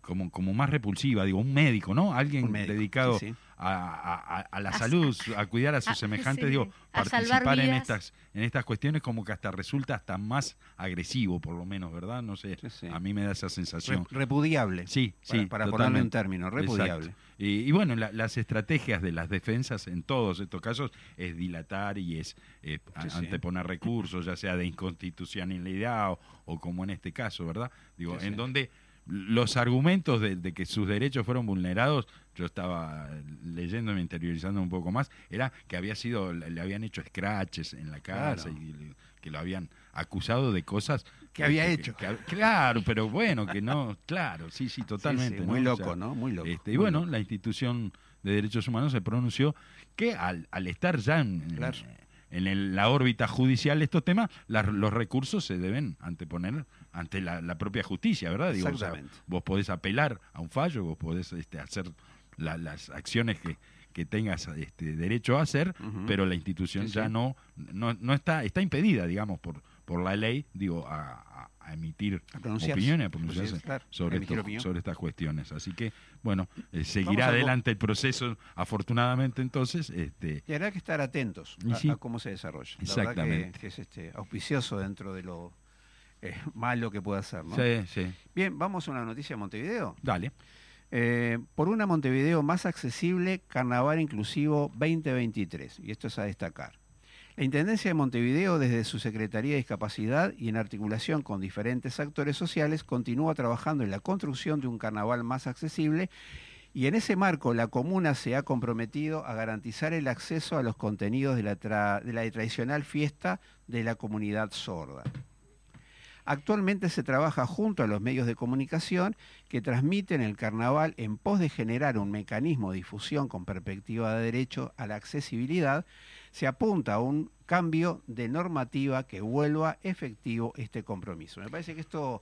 como, como más repulsiva, digo, un médico, ¿no? Alguien médico, dedicado sí, sí. A, a- la A salud, sa- a cuidar a sus semejantes, sí, digo, participar en estas, en estas cuestiones como que hasta resulta hasta más agresivo, por lo menos, ¿verdad? No sé, Sí, sí. a mí me da esa sensación. Re- repudiable. Sí, Para- sí. para ponerle un término, repudiable. Y, y bueno, la- las estrategias de las defensas en todos estos casos es dilatar y es eh, anteponer recursos, ya sea de inconstitucionalidad o, o como en este caso, ¿verdad? Digo, Sí, en sí. donde los argumentos de, de que sus derechos fueron vulnerados, yo estaba leyendo y interiorizando un poco más, era que había sido, le habían hecho scratches en la casa Claro. y le- que lo habían acusado de cosas Que había hecho. que- claro, pero bueno, que no, claro, sí, sí, totalmente. Sí, sí, muy ¿no? O loco, sea, ¿no? Muy loco. este, y muy bueno, loco. la institución de derechos humanos se pronunció que al, al estar ya en- Claro. en el- la órbita judicial estos temas, las- los recursos se deben anteponer ante la, la propia justicia, ¿verdad? Digo, o sea, Exactamente. vos podés apelar a un fallo, vos podés este, hacer la- las acciones que, que tengas este, derecho a hacer, pero la institución Sí, ya sí. no, no, no está, está impedida, digamos, por, por la ley, digo, a, a- a emitir A opiniones, a Así pronunciarse es, claro, sobre, estos- estas cuestiones. Así que, bueno, eh, seguirá adelante el proceso, afortunadamente entonces. Este, Y habrá que estar atentos a, sí. a cómo se desarrolla. La verdad que, Exactamente. que es este, auspicioso dentro de lo eh, malo que puede ser, ¿no? sí, sí. Bien, vamos a una noticia de Montevideo. Dale. Eh, por una Montevideo más accesible, Carnaval Inclusivo 2023. Y esto es a destacar. La Intendencia de Montevideo, desde su Secretaría de Discapacidad y en articulación con diferentes actores sociales, continúa trabajando en la construcción de un carnaval más accesible y en ese marco la comuna se ha comprometido a garantizar el acceso a los contenidos de la, tradicional fiesta de la comunidad sorda. Actualmente se trabaja junto a los medios de comunicación que transmiten el carnaval en pos de generar un mecanismo de difusión con perspectiva de derecho a la accesibilidad. Se apunta a un cambio de normativa que vuelva efectivo este compromiso. Me parece que esto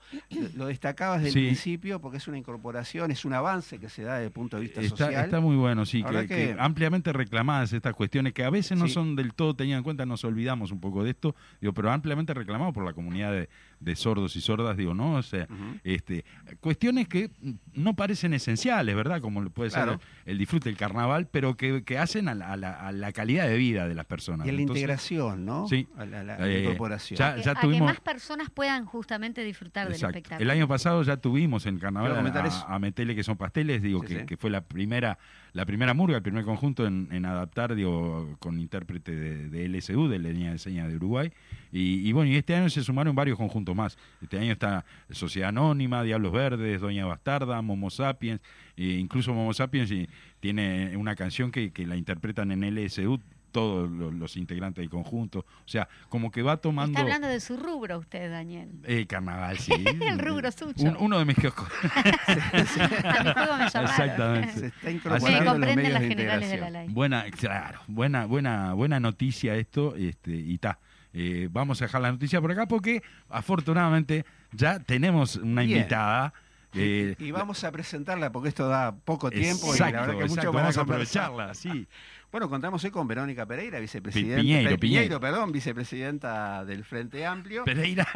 lo- destacabas desde Sí. el principio porque es una incorporación, es un avance que se da desde el punto de vista Está, social. está muy bueno, sí, que, verdad que que- ampliamente reclamadas estas cuestiones que a veces no Sí. son del todo tenidas en cuenta, nos olvidamos un poco de esto, digo, pero ampliamente reclamados por la comunidad de, de sordos y sordas, digo, ¿no? O sea, este, cuestiones que no parecen esenciales, ¿verdad? Como puede ser el, el disfrute del carnaval, pero que, que hacen a la, a la- a la calidad de vida de las personas. Y a la Entonces, integración invitación, ¿no? Sí. A la, la Eh, incorporación. ya- Que- ya a que tuvimos- más personas puedan justamente disfrutar del Exacto. espectáculo. El año pasado ya tuvimos en Carnaval a, a Metele, que son pasteles, digo, Sí, que, sí. que fue la primera la primera murga, el primer conjunto en, en adaptar, digo, con intérprete de, de LSU, de la línea de señas de Uruguay. Y, y bueno, y este año se sumaron varios conjuntos más. Este año está Sociedad Anónima, Diablos Verdes, Doña Bastarda, Momo Sapiens, e incluso Momo Sapiens y tiene una canción que, que la interpretan en LSU todos los, los integrantes del conjunto. O sea, como que va tomando... Está hablando de su rubro usted, Daniel. El carnaval, sí. El rubro suyo. Un- uno de mis kioscos. A mi juego me. Exactamente. Se está incorporando los comprenden medios las de generales de la ley. Buena, claro, buena, buena, buena noticia esto, este, y está. Eh, vamos a dejar la noticia por acá porque afortunadamente ya tenemos una Bien. invitada. eh, Y vamos a presentarla porque esto da poco tiempo y exacto, la verdad que mucho vamos a aprovecharla, sí. Bueno, contamos hoy con Verónica Pereira, vicepresidenta. Piñeiro, Pe- Piñeiro. perdón, vicepresidenta del Frente Amplio. Pereira.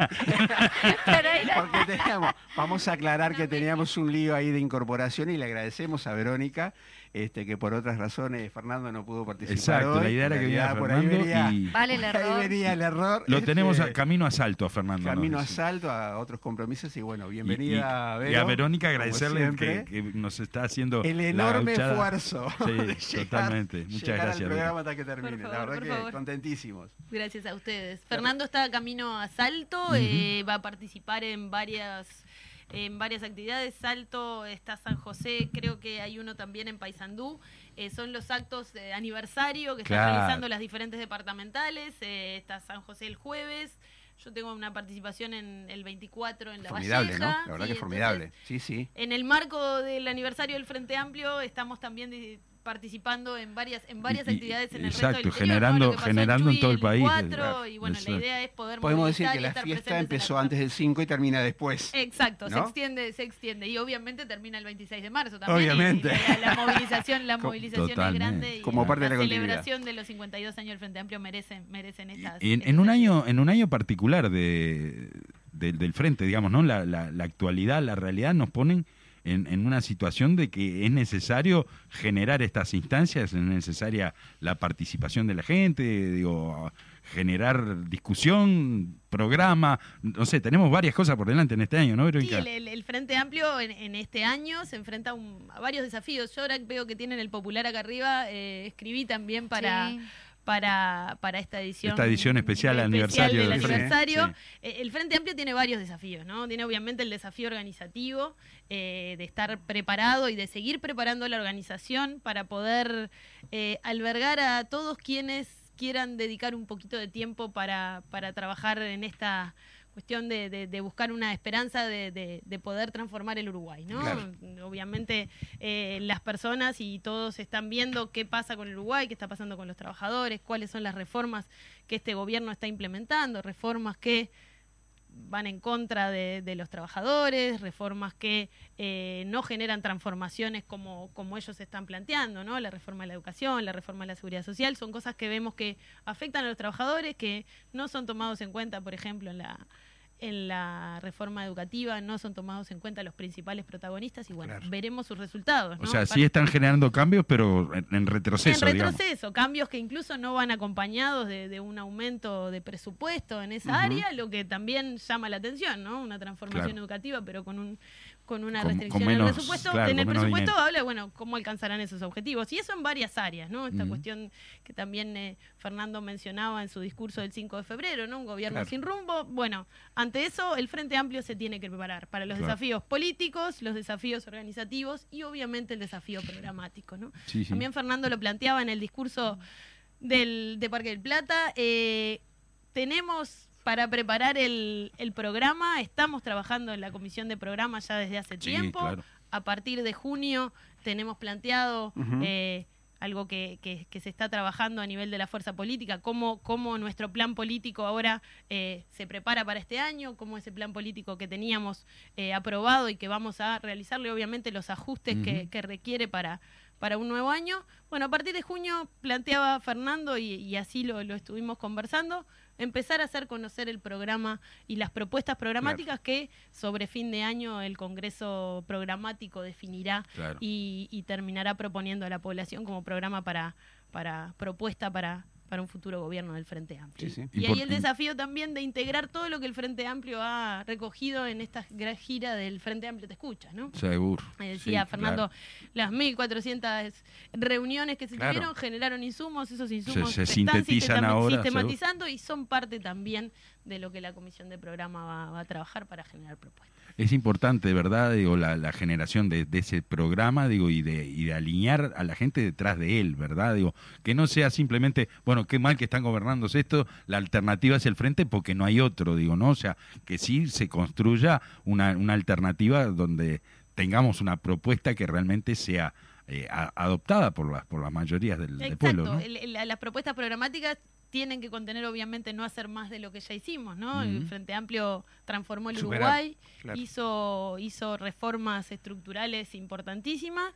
Porque teníamos, vamos a aclarar que teníamos un lío ahí de incorporación y le agradecemos a Verónica, este, que por otras razones Fernando no pudo participar. Exacto, hoy. la idea era que viniera por ahí Fernando venía- y- Vale el Ahí error. venía el error. Lo este, tenemos a- camino a salto a Fernando. ¿no? Camino a salto a otros compromisos y bueno, Y- bienvenida y, Vero, y a Verónica agradecerle siempre. que, que nos está haciendo el enorme esfuerzo. Sí, llegar- totalmente. Muchas gracias. Al programa hasta que termine. Por la favor, verdad por que favor. contentísimos. Gracias a ustedes. Fernando está camino a Salto, eh, va a participar en varias en varias actividades. Salto está San José, creo que hay uno también en Paysandú. Eh, son los actos de aniversario que están realizando las diferentes departamentales. Eh, está San José el jueves. Yo tengo una participación en el 24 en La Formidable, Valleja. ¿no? La verdad Sí, que entonces, formidable. Sí, sí. En el marco del aniversario del Frente Amplio estamos también participando en varias en varias Y- y- actividades en el exacto, resto del interior, generando- ¿no? Lo que pasó generando en Chuy todo el país, 4, claro, y bueno, exacto. la idea es poder Podemos decir que la fiesta empezó la- antes del 5 y termina después. Exacto, se extiende, se extiende y obviamente termina el 26 de marzo también. y Obviamente. la, la movilización, la movilización es grande y Como parte de la celebración de los 52 años del Frente Amplio merecen merecen estas En, en un año en un año particular de, de- del frente digamos no la, la- la actualidad la realidad nos ponen en, en una situación de que es necesario generar estas instancias es necesaria la participación de la gente digo generar discusión programa no sé tenemos varias cosas por delante en este año no Sí, Verónica? el, el- el Frente Amplio en, en este año se enfrenta a, un- a varios desafíos. Yo ahora veo que tienen el popular acá arriba. eh, escribí también para, Sí. Para, para esta edición. Esta edición especial aniversario del del Frente. aniversario. Sí. Eh, el Frente Amplio tiene varios desafíos, ¿no? Tiene obviamente el desafío organizativo, eh, de estar preparado y de seguir preparando la organización para poder eh, albergar a todos quienes quieran dedicar un poquito de tiempo para, para trabajar en esta cuestión de, de- de buscar una esperanza de, de- de poder transformar el Uruguay, ¿no? Claro. Obviamente eh, las personas y todos están viendo qué pasa con el Uruguay, qué está pasando con los trabajadores, cuáles son las reformas que este gobierno está implementando, reformas que van en contra de, los trabajadores, reformas que eh, no generan transformaciones como, como ellos están planteando, ¿no? La reforma de la educación, la reforma de la seguridad social, son cosas que vemos que afectan a los trabajadores, que no son tomados en cuenta, por ejemplo, en la en la reforma educativa no son tomados en cuenta los principales protagonistas y bueno, Claro. veremos sus resultados. o sea sí están generando cambios pero en, en retroceso en digamos. retroceso, cambios que incluso no van acompañados de, de un aumento de presupuesto en esa área, lo que también llama la atención, ¿no? Una transformación Claro. educativa, pero con un con una Con- restricción con en menos- el presupuesto. claro, en el presupuesto dinero. habla, bueno, cómo alcanzarán esos objetivos. Y eso en varias áreas, ¿no? Esta cuestión que también eh, Fernando mencionaba en su discurso del 5 de febrero, ¿no? Un gobierno Claro. sin rumbo. Bueno, ante eso el Frente Amplio se tiene que preparar para los Claro. desafíos políticos, los desafíos organizativos y obviamente el desafío programático, ¿no? Sí, sí. También Fernando lo planteaba en el discurso del, de Parque del Plata. eh, tenemos para preparar el, el programa, estamos trabajando en la comisión de programa ya desde hace Sí, tiempo. claro. A partir de junio tenemos planteado eh, algo que, que- que se está trabajando a nivel de la fuerza política, cómo, cómo nuestro plan político ahora eh, se prepara para este año, cómo ese plan político que teníamos eh, aprobado y que vamos a realizarle obviamente los ajustes que, requiere para, para un nuevo año. Bueno, a partir de junio planteaba Fernando y, y así lo, lo estuvimos conversando, empezar a hacer conocer el programa y las propuestas programáticas que sobre fin de año el Congreso Programático definirá Claro. y, y terminará proponiendo a la población como programa para, para propuesta para, para un futuro gobierno del Frente Amplio. Sí, sí. Y Y ahí el desafío también de integrar todo lo que el Frente Amplio ha recogido en esta gran gira del Frente Amplio Te Escucha, ¿no? Seguro. Me decía Sí, Fernando, las 1.400 reuniones que se Claro. tuvieron generaron insumos, esos insumos se están sintetizan ahora, sistematizando y son parte también de lo que la comisión de programa va, va a trabajar para generar propuestas. Es importante, ¿verdad? Digo, la, la generación de, de ese programa, digo, y de, y de alinear a la gente detrás de él, ¿verdad? Digo, que no sea simplemente, bueno, qué mal que están gobernándose esto, la alternativa es el frente porque no hay otro, digo, ¿no? O sea, que sí se construya una, una alternativa donde tengamos una propuesta que realmente sea eh, a- adoptada por las, por las mayorías del, pueblo, ¿no? la- las propuestas programáticas tienen que contener obviamente no hacer más de lo que ya hicimos, ¿no? El. Frente Amplio transformó el Superar, Uruguay, claro. hizo, hizo reformas estructurales importantísimas.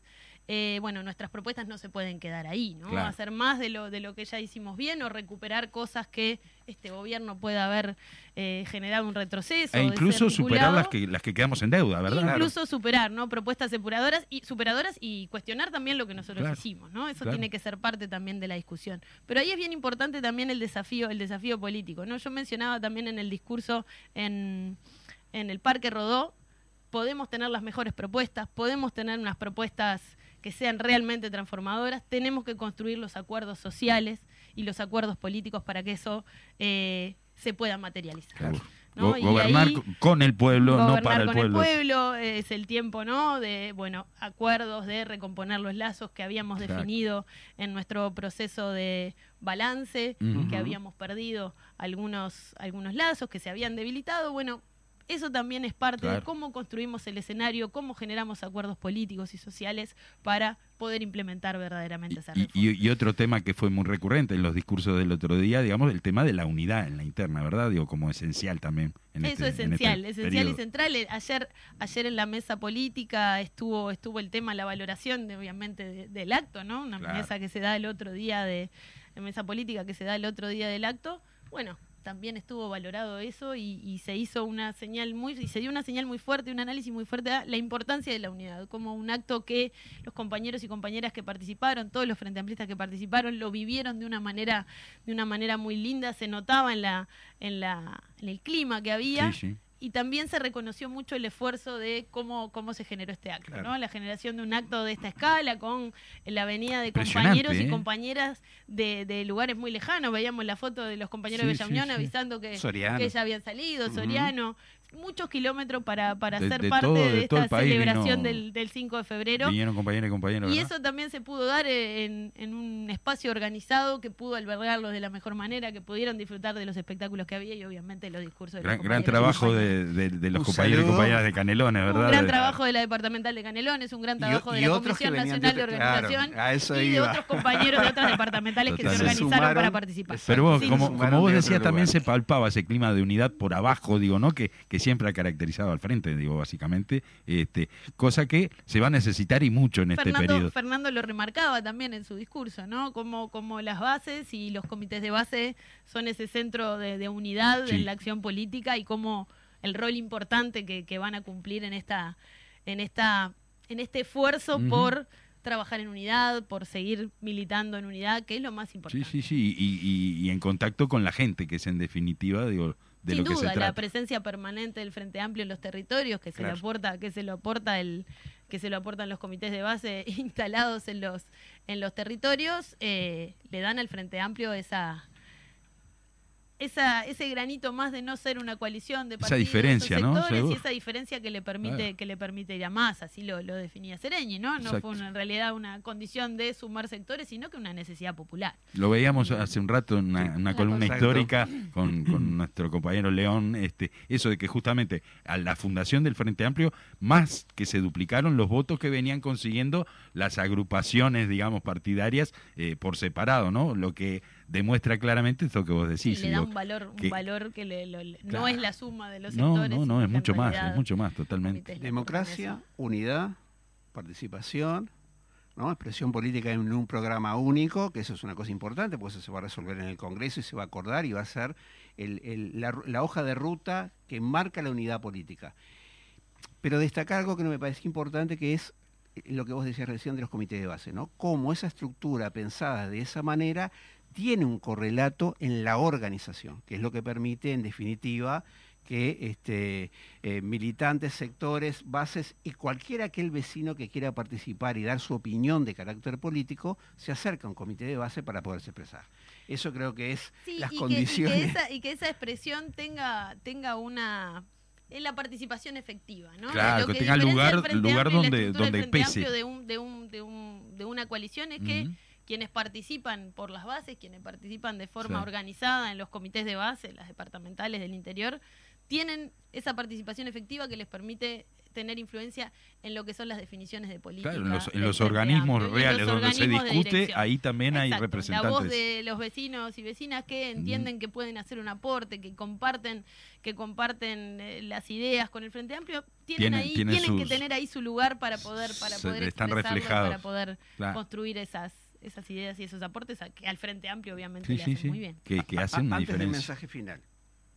Eh, bueno, nuestras propuestas no se pueden quedar ahí, ¿no? Claro. Hacer más de lo, de lo que ya hicimos bien o recuperar cosas que este gobierno pueda haber eh, generado un retroceso. E incluso superar las que, las que quedamos en deuda, ¿verdad? Incluso superar, ¿no? Propuestas superadoras y superadoras y cuestionar también lo que nosotros Claro, hicimos, ¿no? Eso claro. tiene que ser parte también de la discusión. Pero ahí es bien importante también el desafío, el desafío político, ¿no? Yo mencionaba también en el discurso en, en el Parque Rodó, podemos tener las mejores propuestas, podemos tener unas propuestas que sean realmente transformadoras, tenemos que construir los acuerdos sociales y los acuerdos políticos para que eso eh, se pueda materializar. Claro. ¿no? Go- Y gobernar ahí- con el pueblo, no para el con pueblo. el pueblo, es el tiempo, ¿no? De, bueno, acuerdos de recomponer los lazos que habíamos Exacto. definido en nuestro proceso de balance, que habíamos perdido algunos, algunos lazos que se habían debilitado. Bueno, eso también es parte de cómo construimos el escenario, cómo generamos acuerdos políticos y sociales para poder implementar verdaderamente esa reforma. y- y otro tema que fue muy recurrente en los discursos del otro día, digamos, el tema de la unidad en la interna, ¿verdad? Digo, como esencial también. En Eso este, en este esencial, esencial y central. Eh, Ayer, ayer en la mesa política estuvo, estuvo el tema, la valoración, de, obviamente, de- del acto, ¿no? Una Claro. mesa que se da el otro día de, de mesa política que se da el otro día del acto. Bueno, también estuvo valorado eso y, y se hizo una señal muy, y se dio una señal muy fuerte, un análisis muy fuerte a la importancia de la unidad, como un acto que los compañeros y compañeras que participaron, todos los frente amplistas que participaron, lo vivieron de una manera, de una manera muy linda, se notaba en la, en la, en el clima que había Sí, sí. Y también se reconoció mucho el esfuerzo de cómo, cómo se generó este acto, Claro. ¿no? La generación de un acto de esta escala con la venida de compañeros y ¿eh? compañeras de, de lugares muy lejanos. Veíamos la foto de los compañeros Sí, de Bella Unión sí. avisando que, que ya habían salido. Soriano. Muchos kilómetros para, para De- ser de parte todo- de, esta celebración vino- del, del 5 de febrero. Vinieron compañeros y compañeros, Y ¿verdad? eso también se pudo dar en, en un espacio organizado que pudo albergarlos de la mejor manera, que pudieron disfrutar de los espectáculos que había y obviamente los discursos de los Gran, gran compañeros y trabajo de, de- de los Un compañeros y compañeras de Canelones, ¿verdad? Un gran trabajo de la departamental de Canelones, un gran trabajo y de la Comisión Nacional de claro, Organización y de otros compañeros de otras departamentales que se organizaron para participar. Pero vos, Sí, como, vos de decías, también se palpaba ese clima de unidad por abajo, digo, ¿no? Que, que siempre ha caracterizado al frente, digo, básicamente. Este, cosa que se va a necesitar y mucho en este periodo. Fernando lo remarcaba también en su discurso, ¿no? Como, como las bases y los comités de base son ese centro de, de unidad Sí. en la acción política y como el rol importante que, que van a cumplir en esta, en esta, en este esfuerzo por trabajar en unidad, por seguir militando en unidad, que es lo más Sí, importante. sí, sí, y, y- y en contacto con la gente, que es en definitiva, digo, de Sin lo que duda, la presencia permanente del Frente Amplio en los territorios, que se Claro. lo aporta, que se lo aporta el, que se lo aportan los comités de base instalados en los, en los territorios, eh, le dan al Frente Amplio esa, esa, ese granito más de no ser una coalición de Esa partidos diferencia, o ¿no? sectores y esa diferencia que le permite, Claro. que le permite ir a más, así lo, lo definía Sereñi, ¿no? No Exacto. fue una- en realidad una condición de sumar sectores, sino que una necesidad popular. Lo veíamos hace un rato en una, una columna histórica con, con nuestro compañero León, este, eso de que justamente a la fundación del Frente Amplio, más que se duplicaron los votos que venían consiguiendo las agrupaciones, digamos, partidarias eh, por separado, ¿no? Lo que demuestra claramente esto que vos decís. y le da un valor, un que- valor que le- lo- le- no es la suma de los no, sectores. no, no, es mucho más, es mucho más, totalmente. Democracia, unidad, participación, ¿no? expresión política en un programa único, que eso es una cosa importante, porque eso se va a resolver en el Congreso y se va a acordar y va a ser el- el- la, la hoja de ruta que marca la unidad política. Pero destacar algo que no me parece importante, que es lo que vos decías recién de los comités de base, ¿no? Cómo esa estructura pensada de esa manera tiene un correlato en la organización, que es lo que permite, en definitiva, que este, eh, militantes, sectores, bases y cualquier aquel vecino que quiera participar y dar su opinión de carácter político se acerca a un comité de base para poderse expresar. Eso creo que es Sí, las y que- y que, condiciones. esa, y que esa expresión tenga, tenga una es la participación efectiva, ¿no? Claro, Lo que tenga lugar- lugar donde- donde pese. De, un, de, un, de, un, de una coalición es que. Quienes participan por las bases, quienes participan de forma Sí. organizada en los comités de base, las departamentales del interior, tienen esa participación efectiva que les permite tener influencia en lo que son las definiciones de política. Claro, en los, en los organismos reales los donde se organismos discute, ahí también hay Exacto, representantes. La voz de los vecinos y vecinas que entienden que pueden hacer un aporte, que comparten, que comparten eh, las ideas con el Frente Amplio, tienen, Tienen- ahí, tienen tienen que sus- tener ahí su lugar para poder, para poder están reflejados. para poder Claro. construir esas esas ideas y esos aportes a- que al Frente Amplio obviamente Sí, le sí, hacen sí, muy bien. que, que hacen una Antes del mensaje final,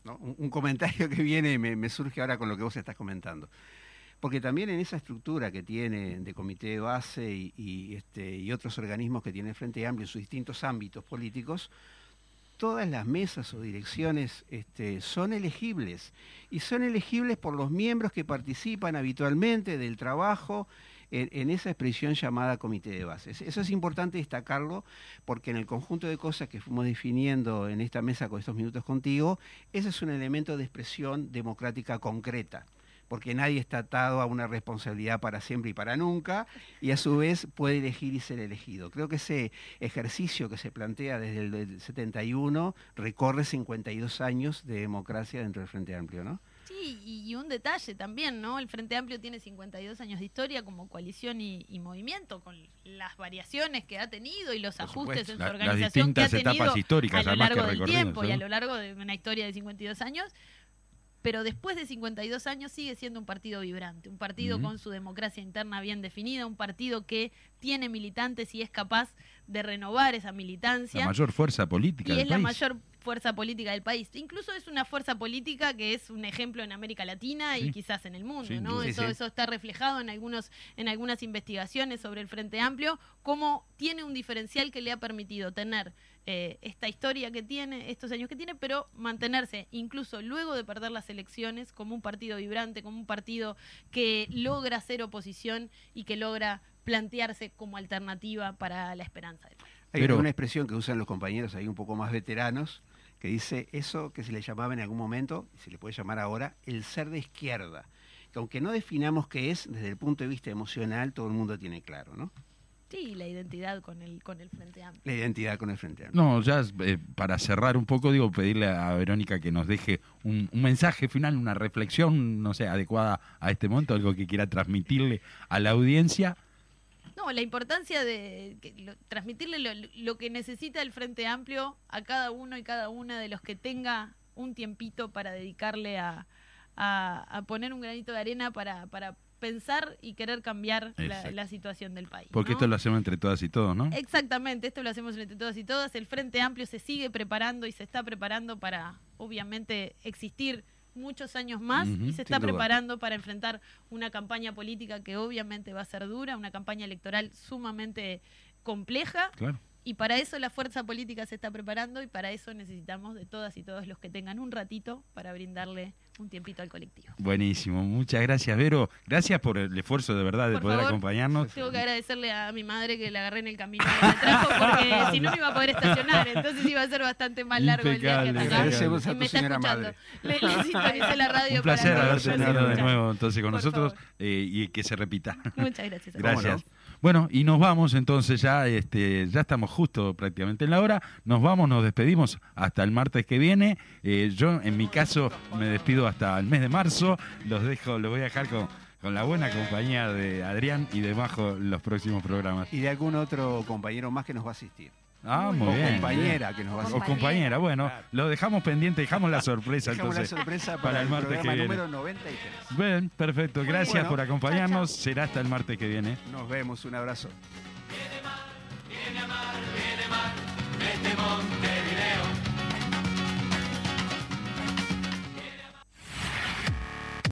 ¿no? un, un comentario que viene y me, me surge ahora con lo que vos estás comentando. Porque también en esa estructura que tiene de comité de base y, y, este, y otros organismos que tiene el Frente Amplio en sus distintos ámbitos políticos, todas las mesas o direcciones este, son elegibles y son elegibles por los miembros que participan habitualmente del trabajo en, esa expresión llamada comité de bases. Eso es importante destacarlo porque en el conjunto de cosas que fuimos definiendo en esta mesa con estos minutos contigo, ese es un elemento de expresión democrática concreta porque nadie está atado a una responsabilidad para siempre y para nunca, y a su vez puede elegir y ser elegido. Creo que ese ejercicio que se plantea desde el del 71 recorre 52 años de democracia dentro del Frente Amplio, ¿no? Sí, y, y un detalle también, ¿no? El Frente Amplio tiene 52 años de historia como coalición y, y movimiento, con las variaciones que ha tenido y los Por ajustes supuesto. en La- su las organización que ha distintas etapas tenido históricas, a lo largo del tiempo y a lo largo de una historia de 52 años. Pero después de 52 años sigue siendo un partido vibrante, un partido con su democracia interna bien definida, un partido que tiene militantes y es capaz de renovar esa militancia. La mayor fuerza política Y del es la mayor fuerza política del país. Incluso es una fuerza política que es un ejemplo en América Latina y Sí. quizás en el mundo, ¿no? Sí, eso, sí. eso está reflejado en algunos, en algunas investigaciones sobre el Frente Amplio, cómo tiene un diferencial que le ha permitido tener eh, esta historia que tiene, estos años que tiene, pero mantenerse incluso luego de perder las elecciones como un partido vibrante, como un partido que logra ser oposición y que logra plantearse como alternativa para la esperanza del país. Hay Pero- una expresión que usan los compañeros ahí un poco más veteranos, que dice eso que se le llamaba en algún momento, y se le puede llamar ahora, el ser de izquierda. Que aunque no definamos qué es, desde el punto de vista emocional, todo el mundo tiene claro, ¿no? Sí, la identidad con el, con el Frente Amplio. La identidad con el Frente Amplio. No, ya eh, para cerrar un poco, digo, pedirle a Verónica que nos deje un, un mensaje final, una reflexión, no sé, adecuada a este momento, algo que quiera transmitirle a la audiencia. No, la importancia de que lo- transmitirle lo, lo que necesita el Frente Amplio a cada uno y cada una de los que tenga un tiempito para dedicarle a, a- a poner un granito de arena para, para pensar y querer cambiar la, situación del país. Porque ¿no? esto lo hacemos entre todas y todos, ¿no? Exactamente, esto lo hacemos entre todos y todas. El Frente Amplio se sigue preparando y se está preparando para, obviamente, existir muchos años más y se está preparando para enfrentar una campaña política que obviamente va a ser dura, una campaña electoral sumamente compleja. Claro. Y para eso la fuerza política se está preparando y para eso necesitamos de todas y todos los que tengan un ratito para brindarle un tiempito al colectivo. Buenísimo, muchas gracias, Vero. Gracias por el esfuerzo de verdad de Por poder favor, acompañarnos. Tengo que agradecerle a mi madre que la agarré en el camino y me trajo porque si no no iba a poder estacionar, entonces iba a ser bastante más largo el viaje Impecable, hasta acá. Agradecemos a tu me está señora escuchando. madre. Le, le sintonicé la radio Un placer para haberte tenido de nuevo entonces con Por nosotros eh, y que se repita. Muchas gracias. Gracias. Bueno, y nos vamos entonces ya, este, ya estamos justo prácticamente en la hora. Nos vamos, nos despedimos hasta el martes que viene. Eh, yo, en mi caso, me despido hasta el mes de marzo. Los dejo, los voy a dejar con, con la buena compañía de Adrián y de Majo en los próximos programas. Y de algún otro compañero más que nos va a asistir. Ah, muy o bien. compañera que nos va a O asistir. compañera, bueno, lo dejamos pendiente, dejamos la sorpresa Dejamos la entonces sorpresa para, el martes que viene. número 93. Bien, perfecto. Gracias Bueno, por acompañarnos. Será hasta el martes que viene. Nos vemos, un abrazo. Viene mar, viene mar,